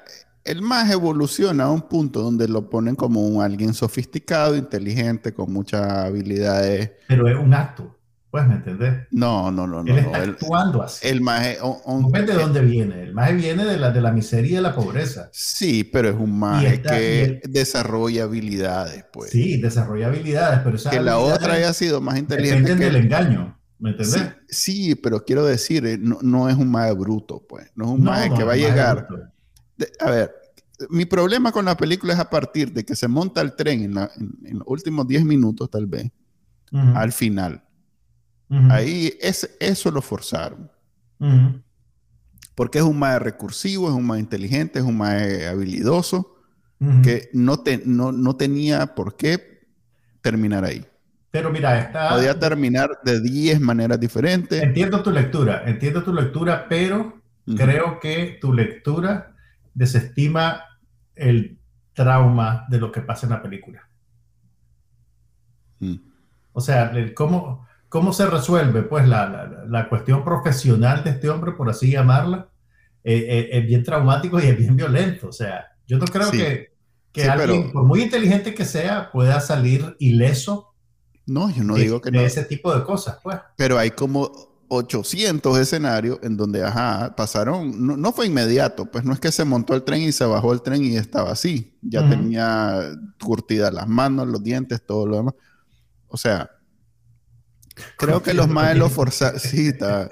B: el más evoluciona a un punto donde lo ponen como un alguien sofisticado, inteligente, con muchas habilidades.
C: Pero es un acto, pues, ¿me entendés?
B: No, no, no, no.
C: Él
B: no,
C: está
B: El,
C: actuando así.
B: el maje- un- un-
C: No ves de dónde viene. El maje viene de la, de la miseria y de la pobreza.
B: Sí, pero es un maje que
C: él-
B: desarrolla habilidades, pues.
C: Sí, desarrolla habilidades, pero
B: que la otra haya sido más inteligente
C: dependen del engaño, ¿me entendés?
B: Sí, sí, pero quiero decir, eh, no, no es un maje bruto, pues. No es un
C: No,
B: maje que va a
C: el
B: llegar. de- a ver, mi problema con la película es a partir de que se monta el tren en, la- en- en los últimos 10 minutos, tal vez, al final. Ahí es, eso lo forzaron. Porque es un maje recursivo, es un maje inteligente, es un maje habilidoso, que no, te, no, no tenía por qué terminar ahí.
C: Pero mira, está...
B: Podía terminar de 10 maneras diferentes.
C: Entiendo tu lectura, entiendo tu lectura, pero creo que tu lectura desestima el trauma de lo que pasa en la película.
B: Mm.
C: O sea, el cómo, cómo se resuelve pues la, la- la cuestión profesional de este hombre, por así llamarla, eh, eh, es bien traumático y es bien violento. O sea, yo no creo
B: Sí.
C: que, que
B: Sí,
C: alguien,
B: pero-
C: por muy inteligente que sea, pueda salir ileso
B: No, yo no
C: de,
B: digo que
C: de
B: no.
C: ese tipo de cosas, pues.
B: Pero hay como 800 escenarios en donde, ajá, pasaron, no, no fue inmediato, pues no es que se montó el tren y se bajó el tren y estaba así. Ya
C: Ujú.
B: tenía curtidas las manos, los dientes, todo lo demás. O sea, creo que los maes lo forzaron. Sí, está.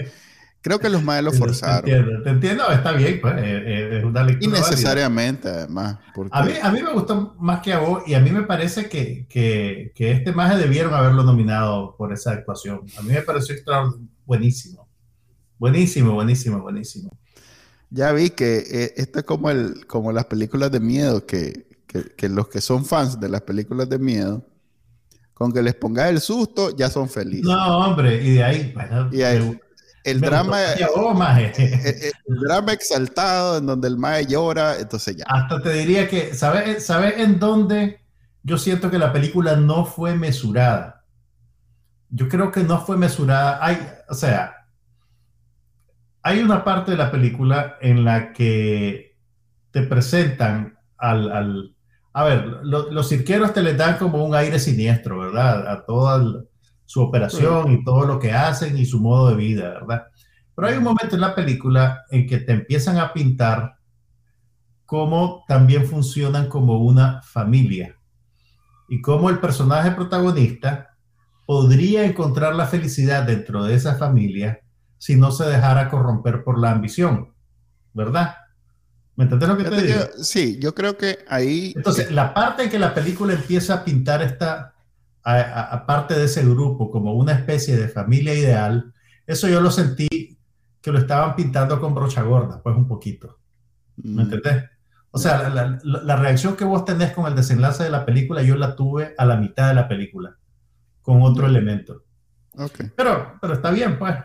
B: Creo que los maes lo
C: Te
B: forzaron.
C: entiendo, te entiendo, está bien, pues, eh, eh, es una lectura válida.
B: Innecesariamente, además. Porque,
C: A mí, a mí me gustó más que a vos y a mí me parece que, que, que este maje debieron haberlo nominado por esa actuación. A mí me pareció buenísimo. Buenísimo, buenísimo, buenísimo.
B: Ya vi que eh, esto es como, el, como las películas de miedo, que, que, que los que son fans de las películas de miedo, con que les pongas el susto, ya son felices.
C: No, hombre, y de ahí, bueno,
B: Y ahí, el
C: me
B: drama, eh, el drama exaltado en donde el mae llora, entonces ya.
C: Hasta te diría que, ¿sabes ¿sabe en dónde yo siento que la película no fue mesurada? Yo creo que no fue mesurada. Hay, o sea, hay una parte de la película en la que te presentan al... al- a ver, lo- los cirqueros te les dan como un aire siniestro, ¿verdad? A toda el- su operación y todo lo que hacen y su modo de vida, ¿verdad? Pero hay un momento en la película en que te empiezan a pintar cómo también funcionan como una familia y cómo el personaje protagonista podría encontrar la felicidad dentro de esa familia si no se dejara corromper por la ambición, ¿verdad? ¿Me entiendes lo que te digo?
B: sí, yo creo que ahí.
C: Entonces, la parte en que la película empieza a pintar esta, a, a- a parte de ese grupo como una especie de familia ideal, eso yo lo sentí que lo estaban pintando con brocha gorda, pues un poquito.
B: mm,
C: ¿Me entendés? O sea, la, la- la reacción que vos tenés con el desenlace de la película, yo la tuve a la mitad de la película, con otro elemento.
B: ok.
C: Pero, pero está bien, pues.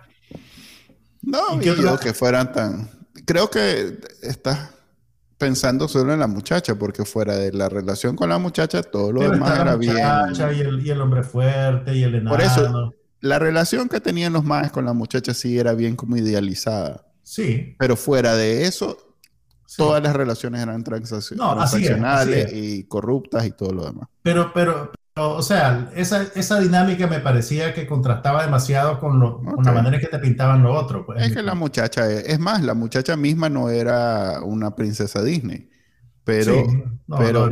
B: No,
C: ¿Y
B: yo que fueran tan. Creo que estás pensando solo en la muchacha, porque fuera de la relación con la muchacha, todo lo
C: Pero
B: demás era bien.
C: y el, y el hombre fuerte y el enano.
B: Por eso- La relación que tenían los maes con la muchacha sí era bien como idealizada.
C: Sí.
B: Pero fuera de eso,
C: sí.
B: todas las relaciones eran transac-
C: No, así es,
B: transaccionales
C: así
B: y corruptas y todo lo demás.
C: Pero, pero, o sea, esa, esa dinámica me parecía que contrastaba demasiado con, lo, con la manera en que te pintaban lo otro. Pues.
B: Es que la muchacha, es, es más, la muchacha misma no era una princesa Disney. Pero, pero,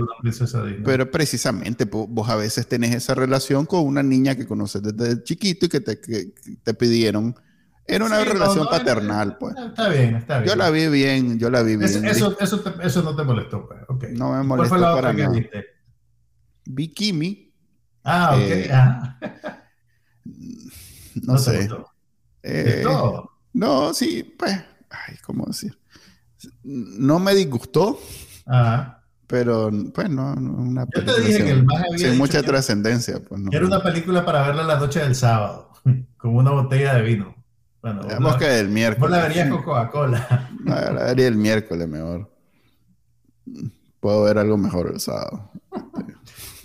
B: pero precisamente vos a veces tenés esa relación con una niña que conoces desde chiquito y que te, te pidieron. Era una relación paternal, pues.
C: Está bien, está bien.
B: Yo la vi bien, yo la vi bien.
C: Eso, eso, eso, no te molestó, pues. Okay.
B: No me molestó ¿Cuál fue la para otra nada. Que Vi Kimi.
C: Ah, ok. Eh, ah.
B: No, sé. Eh, no, sí, pues, ay, ¿cómo decir? No me disgustó. Pero, pues, no, una
C: Yo te dije que el más
B: había Sin mucha trascendencia. Pues, no.
C: Era una película para verla la noche del sábado, con una botella de vino.
B: Bueno, Digamos que el miércoles.
C: Vos la verías con Coca-Cola.
B: No, la vería el miércoles mejor. Puedo ver algo mejor el sábado.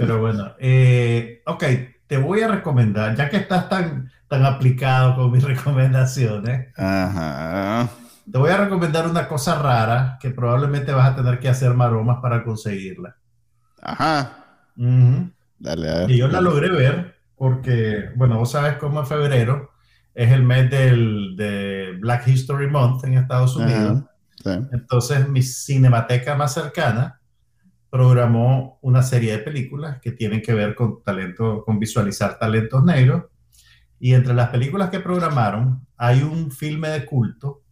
C: Pero bueno, eh, ok, te voy a recomendar, ya que estás tan, tan aplicado con mis recomendaciones.
B: Ajá
C: te voy a recomendar una cosa rara que probablemente vas a tener que hacer maromas para conseguirla.
B: Ajá.
C: Dale, y yo la logré ver porque, bueno, vos sabes cómo en febrero es el mes del, de Black History Month en Estados Unidos. Entonces, mi cinemateca más cercana programó una serie de películas que tienen que ver con talento, con visualizar talentos negros. Y entre las películas que programaron hay un filme de culto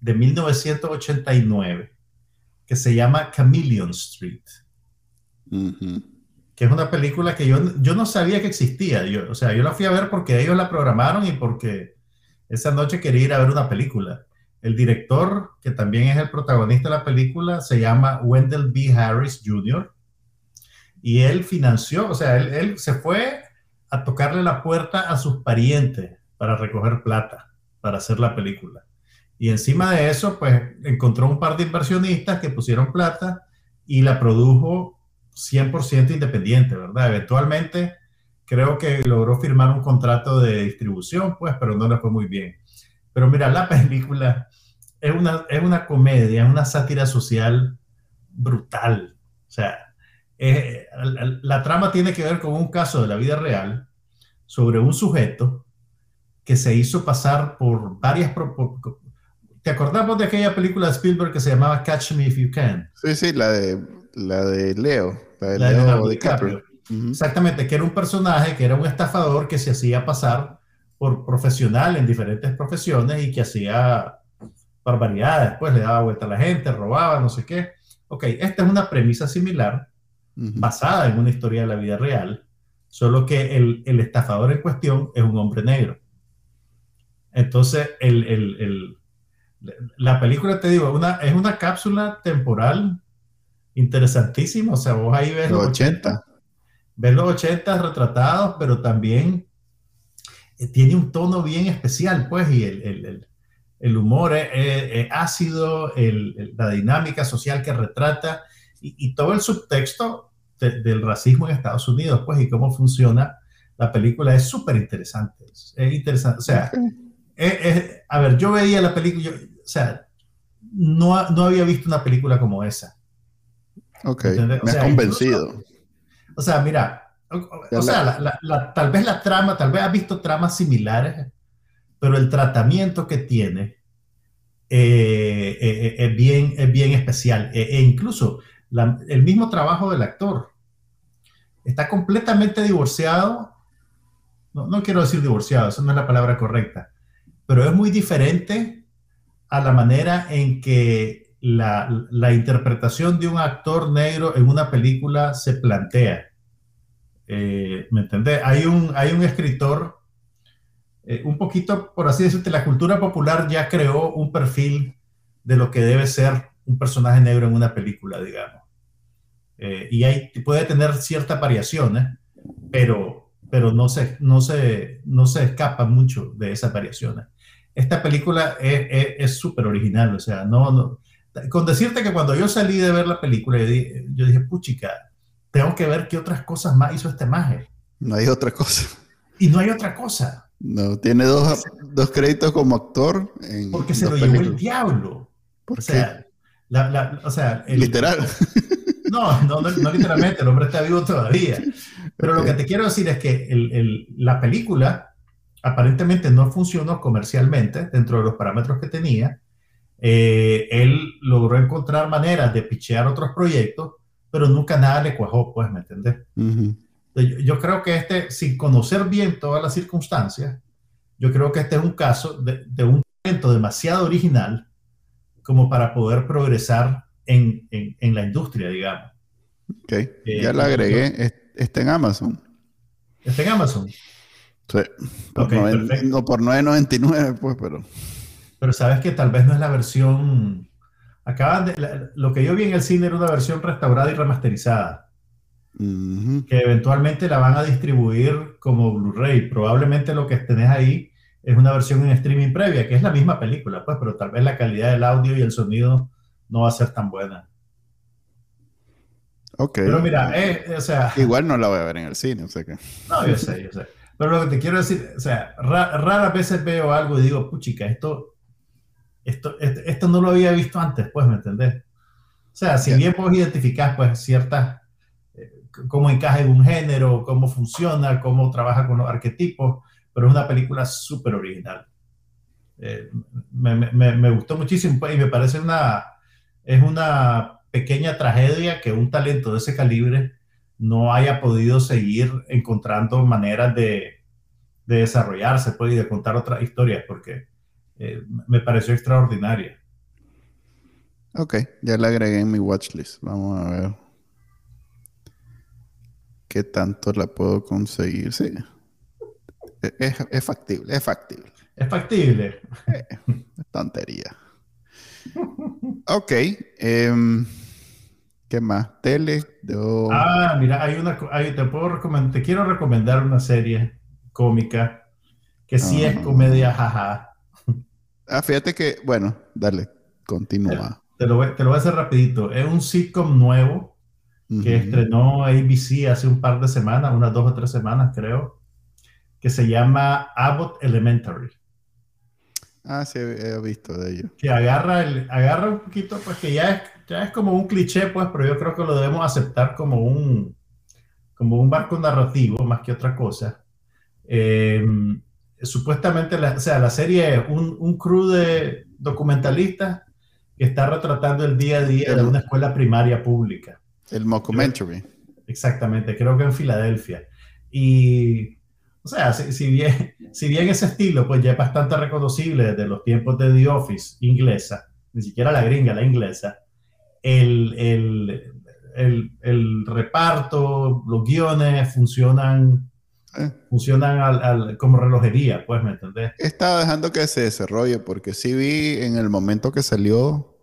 C: de 1989 que se llama Chameleon Street. Que es una película que yo, yo no sabía que existía. Yo, o sea, yo la fui a ver porque ellos la programaron y porque esa noche quería ir a ver una película. El director, que también es el protagonista de la película, se llama Wendell B. Harris Jr. Y él financió, o sea, él, se fue a tocarle la puerta a sus parientes para recoger plata para hacer la película. Y encima de eso, pues encontró un par de inversionistas que pusieron plata y la produjo 100% independiente, ¿verdad? Eventualmente creo que logró firmar un contrato de distribución, pues, pero no le fue muy bien. Pero mira, la película es una, es una comedia, es una sátira social brutal. O sea, la, la trama tiene que ver con un caso de la vida real sobre un sujeto que se hizo pasar por varias, ¿Te acordamos de aquella película de Spielberg que se llamaba Catch Me If You Can?
B: Sí, sí, la de, la de Leo. La de Leo DiCaprio.
C: Exactamente, que era un personaje que era un estafador que se hacía pasar por profesional en diferentes profesiones y que hacía barbaridades, pues le daba vuelta a la gente, robaba, no sé qué. Ok, esta es una premisa similar, basada en una historia de la vida real, solo que el, el estafador en cuestión es un hombre negro. Entonces, el, el la película, te digo, una, es una cápsula temporal interesantísima. O sea, vos ahí ves los 80. ves los 80 retratados, pero también tiene un tono bien especial, pues, y el, el, el humor es, ácido, la dinámica social que retrata y, todo el subtexto del racismo en Estados Unidos, pues, y cómo funciona la película es súper interesante. Es interesante. O sea, a ver, yo veía la película, o sea, no, no había visto una película como esa.
B: Ok, me has convencido.
C: o sea, mira, o, sea, tal vez la trama, tal vez has visto tramas similares, pero el tratamiento que tiene eh, eh, eh, es, bien, es bien especial. E, e incluso el mismo trabajo del actor está completamente divorciado. No, no quiero decir divorciado, esa no es la palabra correcta, pero es muy diferente a la manera en que la, la, interpretación de un actor negro en una película se plantea. Eh, ¿Me entendés? Hay un, hay un escritor, eh, un poquito, por así decirte, la cultura popular ya creó un perfil de lo que debe ser un personaje negro en una película, digamos. Eh, y hay, puede tener ciertas variaciones, pero, pero no, se, no, se, no se escapa mucho de esas variaciones esta película es súper original, o sea, no, no, con decirte que cuando yo salí de ver la película, yo dije, yo dije puchica, tengo que ver qué otras cosas más hizo este maje.
B: No hay otra cosa.
C: Y no hay otra cosa.
B: No, tiene dos, dos créditos como actor.
C: En porque se lo llevó el diablo.
B: ¿Por
C: o
B: sea,
C: La, o sea
B: Literal.
C: No, no, no, literalmente, el hombre está vivo todavía. Pero lo que te quiero decir es que el, el, la película aparentemente no funcionó comercialmente dentro de los parámetros que tenía eh, él logró encontrar maneras de pichear otros proyectos, pero nunca nada le cuajó, pues, ¿me entendés? yo, yo, creo que este, sin conocer bien todas las circunstancias, yo creo que este es un caso de, de un talento demasiado original como para poder progresar en, en, en la industria, digamos.
B: Ok, eh, ya la agregué, está en Amazon.
C: ¿Está en Amazon?
B: Sí, por okay, por 9.99, pues, pero...
C: Pero sabes que tal vez no es la versión... Acaban de... lo que yo vi en el cine era una versión restaurada y remasterizada. Que eventualmente la van a distribuir como Blu-ray. Probablemente lo que tenés ahí es una versión en streaming previa, que es la misma película, pues, pero tal vez la calidad del audio y el sonido no va a ser tan buena.
B: Ok.
C: Pero mira, eh, o sea...
B: Igual no la voy a ver en el cine, o sea que...
C: No, yo sé, yo sé. Pero lo que te quiero decir, o sea, raras veces veo algo y digo, puchica, esto, esto, esto, no lo había visto antes, pues, ¿me entendés? O sea, si bien vos identificás, pues, ciertas, eh, cómo encaja en un género, cómo funciona, cómo trabaja con los arquetipos, pero es una película súper original. Eh, me, me, me, gustó muchísimo pues, y me parece una, es una pequeña tragedia que un talento de ese calibre no haya podido seguir encontrando maneras de, de desarrollarse pues, y de contar otras historias, porque eh, me pareció extraordinaria.
B: Ok, ya la agregué en mi watchlist. Vamos a ver qué tanto la puedo conseguir. Sí, es, factible, es factible.
C: Es factible.
B: Eh, tontería. Ok. Em, ¿Qué más? Tele.
C: Ah, mira, hay una. te, puedo recomendar, te quiero recomendar una serie cómica que sí es ah. comedia jaja.
B: Ah, fíjate que, bueno, dale, continúa.
C: Te, lo voy, te, lo voy, a hacer rapidito. Es un sitcom nuevo que estrenó ABC hace un par de semanas, unas dos o tres semanas, creo que se llama Abbott Elementary.
B: Ah, sí, he visto de ello.
C: Que agarra, el, agarra un poquito, pues que ya es, ya es como un cliché, pues, pero yo creo que lo debemos aceptar como un, como un barco narrativo más que otra cosa. Em, supuestamente, la, o sea, la serie es un, un crew de documentalistas que está retratando el día a día de una escuela primaria pública.
B: El mockumentary.
C: Exactamente, creo que en Filadelfia. Y o sea, si, bien, si bien ese estilo pues ya es bastante reconocible desde los tiempos de The Office inglesa, ni siquiera la gringa, la inglesa, el, el, el reparto, los guiones funcionan, eh. funcionan al, como relojería, pues, ¿me entendés?
B: Estaba dejando que se desarrolle porque sí vi en el momento que salió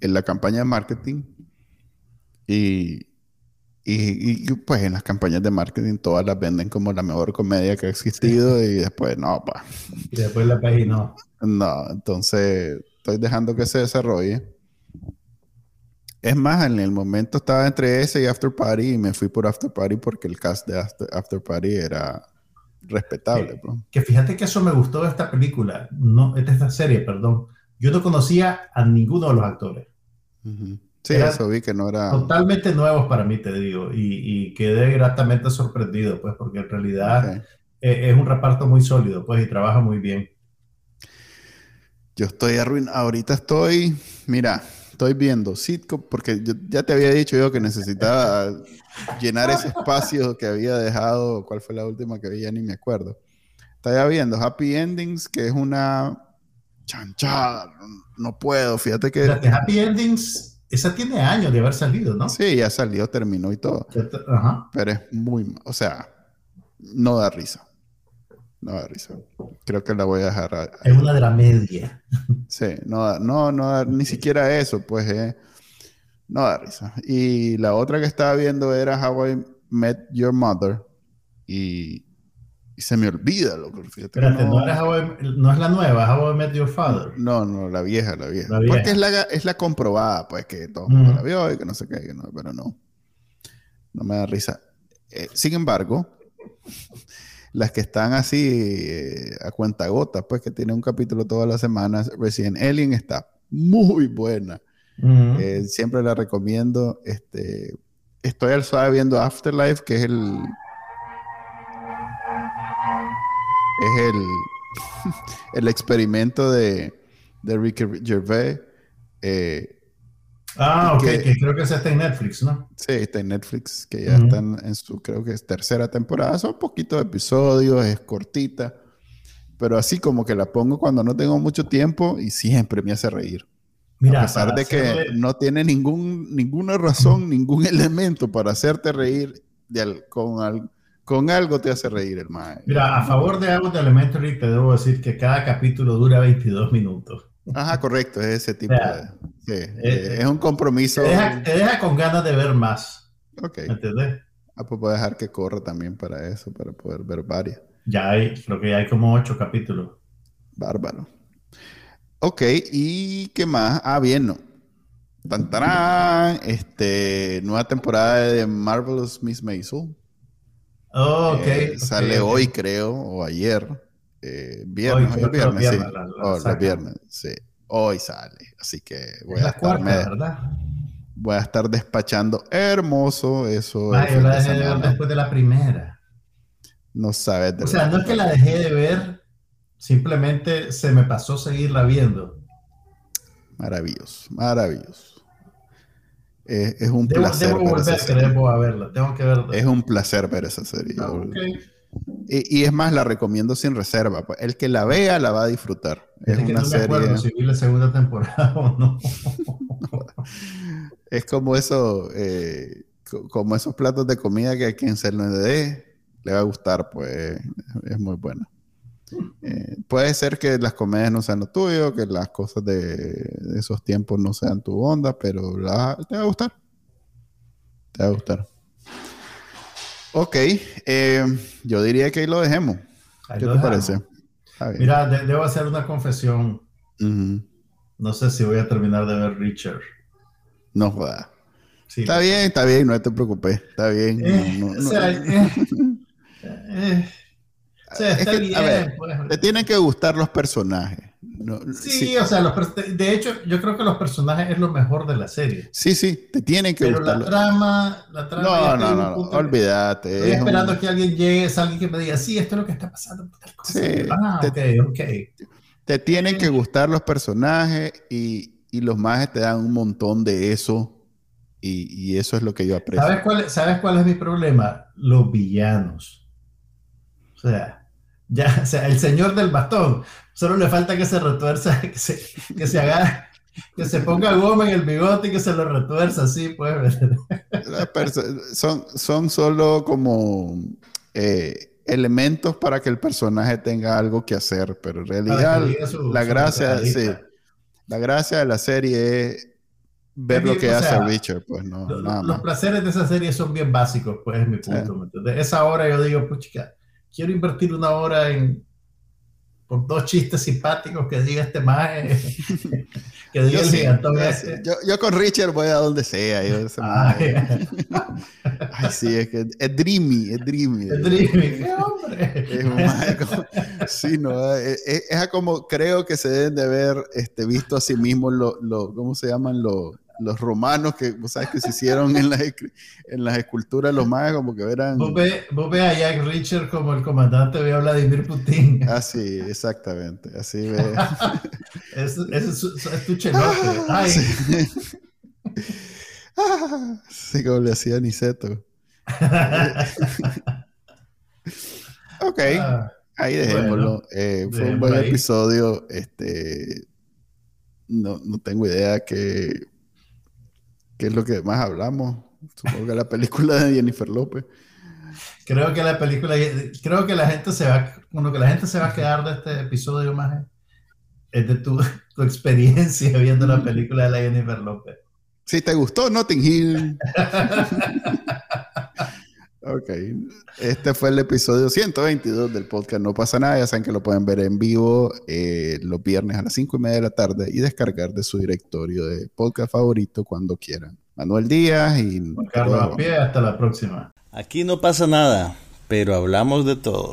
B: en la campaña de marketing y y, pues en las campañas de marketing todas las venden como la mejor comedia que ha existido y después no, pa.
C: Y después la página
B: no. No, entonces estoy dejando que se desarrolle. Es más, en el momento estaba entre ese y After Party y me fui por After Party porque el cast de After, Party era respetable.
C: Que, pues. que, fíjate que eso me gustó de esta película, no, de esta serie, perdón. Yo no conocía a ninguno de los actores.
B: Sí, eso vi que no era.
C: Totalmente nuevos para mí, te digo, y, quedé gratamente sorprendido, pues, porque en realidad e, es, un reparto muy sólido, pues, y trabaja muy bien.
B: Yo estoy arruinado. Ahorita estoy, mira, estoy viendo sitcom, porque yo, ya te había dicho yo que necesitaba llenar ese espacio que había dejado. ¿Cuál fue la última que vi? Ya ni me acuerdo. Estaba viendo Happy Endings, que es una chanchada. No puedo, fíjate que.
C: Happy Endings esa tiene años de haber salido, ¿no?
B: Sí, ya salió, terminó y todo. Ajá. Pero es muy, o sea, no da risa. No da risa. Creo que la voy a dejar.
C: Es una de la media.
B: Sí, no, no, no, ni siquiera eso, pues, eh, no da risa. Y la otra que estaba viendo era How I Met Your Mother. Y y se me olvida, loco.
C: Espérate, no, no, es la nueva, How I Met Your Father.
B: No, no, la vieja, la vieja. Porque es la, es la comprobada, pues, que todo el mundo la vio y que no sé qué, no, pero no. No me da risa. Eh, sin embargo, las que están así eh, a cuenta gota, pues, que tiene un capítulo todas las semanas, Resident Alien está muy buena. Eh, siempre la recomiendo. Este, estoy al suave viendo Afterlife, que es el es el, el experimento de, de Ricky Gervais Eh,
C: ah, ok,
B: que-
C: que, creo que ese está en Netflix, ¿no?
B: sí, está en Netflix, que ya
C: Ujú.
B: están en su, creo que es tercera temporada. Son poquitos episodios, es cortita. Pero así como que la pongo cuando no tengo mucho tiempo y siempre me hace reír.
C: Mira,
B: a pesar de que
C: hacerle-
B: no tiene ningún, ninguna razón, ningún elemento para hacerte reír, de al- con, al- con algo te hace reír el mae.
C: Mira, a favor de Abbott Elementary te debo decir que cada capítulo dura 22 minutos.
B: Ajá, correcto, es ese tipo de... sí,
C: Eh,
B: eh, es un compromiso.
C: Te deja, te deja con ganas de ver más,
B: Ok.
C: ¿me ¿entendés?
B: Ah, pues voy a dejar que corra también para eso, para poder ver varias.
C: Ya hay, creo que ya hay como ocho capítulos.
B: Bárbaro. Ok, ¿y qué más? Ah, bien, no. Tantarán, este, nueva temporada de Marvelous Miss Maisel.
C: Oh, ok.
B: Eh,
C: ok,
B: sale hoy, creo, o ayer. Eh, viernes,
C: Hoy,
B: hoy viernes, sí.
C: la- la
B: Oh, los viernes, sí. Hoy sale, así que voy
C: Es
B: a,
C: la cuarta,
B: estarme-
C: ¿verdad?
B: voy a estar despachando hermoso eso.
C: Ah, yo la
B: de
C: dejé de ver después de la primera.
B: No sabes de
C: O sea, no es que la dejé de ver, simplemente se me pasó seguirla viendo.
B: Maravilloso, maravilloso. Eh, es un
C: Debo,
B: placer
C: debo
B: ver
C: volver,
B: esa
C: que debo a verla. Tengo que verla.
B: Es un placer ver esa serie.
C: Ah, ok.
B: Y, y es más, la recomiendo sin reserva. pues. El que la vea la va a disfrutar. Es
C: Es que
B: una
C: no me
B: serie.
C: acuerdo si vi la segunda temporada o no.
B: Es como eso, eh, co- como esos platos de comida que a quien se lo dé le va a gustar, pues es muy bueno. Eh, puede ser que las comedias no sean lo tuyo, que las cosas de, de esos tiempos no sean tu onda, pero la- te va a gustar. Te va a gustar. Ok, eh, yo diría que ahí lo dejemos.
C: Ahí
B: ¿Qué
C: lo
B: te
C: dejamos.
B: parece?
C: Mira, de- debo hacer una confesión. No sé si voy a terminar de ver Richard.
B: No jodas.
C: Sí.
B: Está bien, está bien, no te preocupes. Está bien.
C: Eh,
B: no- no-
C: o sea,
B: no-
C: eh, eh, o sea,
B: Es
C: está
B: que, a ver,
C: pues.
B: Te tienen que gustar los personajes. No,
C: Sí,
B: sí,
C: o sea, los de hecho, yo creo que los personajes es lo mejor de la serie.
B: sí, sí, te tienen que
C: Pero
B: gustar.
C: la trama, la trama.
B: No, no,
C: un
B: no, no, olvídate.
C: Estoy
B: es un-
C: esperando que alguien llegue, es alguien que me diga, sí, esto es lo que está pasando. tal cosa".
B: Sí,
C: ah,
B: te-
C: ok, ok.
B: te tienen que gustar los personajes y, y los mages te dan un montón de eso. Y, y eso es lo que yo aprecio.
C: ¿Sabes cuál, ¿Sabes cuál es mi problema? Los villanos. O sea, ya, o sea, el señor del bastón, solo le falta que se retuerza, que se, que se haga, que se ponga goma en el bigote y que se lo retuerza así, pues.
B: Son, son solo como eh, elementos para que el personaje tenga algo que hacer, pero en realidad
C: su-
B: la
C: su
B: gracia, sí, la gracia de la serie es ver lo
C: que, o
B: hace
C: sea,
B: Richard, pues no,
C: Lo-
B: nada
C: los placeres de esa serie son bien básicos, pues es mi punto. ¿me entiendes? Esa hora yo digo, puchica, quiero invertir una hora en por dos chistes simpáticos que diga este maje, que diga
B: Yo
C: el
B: sí, yo, con Richard voy a donde sea. yo
C: Ah,
B: Ay, sí, es que es dreamy, es dreamy.
C: el Dreamy, ¡qué hombre!
B: Es como- sí, no, es, es- es como creo que se deben de haber este, visto a sí mismos los, lo, ¿cómo se llaman? Los, los romanos que, vos sabes, que se hicieron en las, en las esculturas, los mayas como que eran...
C: Vos ve, vos ve a Jack Richard como el comandante ve a Vladimir Putin.
B: Así, exactamente, así ve.
C: Es, es tu chenote. Ay,
B: Sí. Ah, sí, como le hacía Niceto. Ok,
C: Ah,
B: ahí dejémoslo. Eh, fue un buen
C: ahí.
B: episodio. Este, no, no tengo idea qué, qué es lo que más hablamos. Supongo que la película de Jennifer López.
C: creo que la película, creo que la gente se va, lo que la gente se va a quedar de este episodio más es de tu, tu experiencia viendo la película de la Jennifer López.
B: Si te gustó Notting Hill. ok. Este fue el episodio 122 del podcast No pasa nada. Ya saben que lo pueden ver en vivo eh, los viernes a las 5 y media de la tarde y descargar de su directorio de podcast favorito cuando quieran. Manuel Díaz y
C: Juan Carlos a pie, hasta la próxima.
A: Aquí no pasa nada, pero hablamos de todo.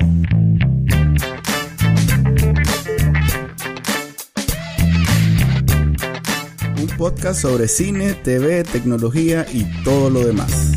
B: un podcast sobre cine, TV, tecnología y todo lo demás.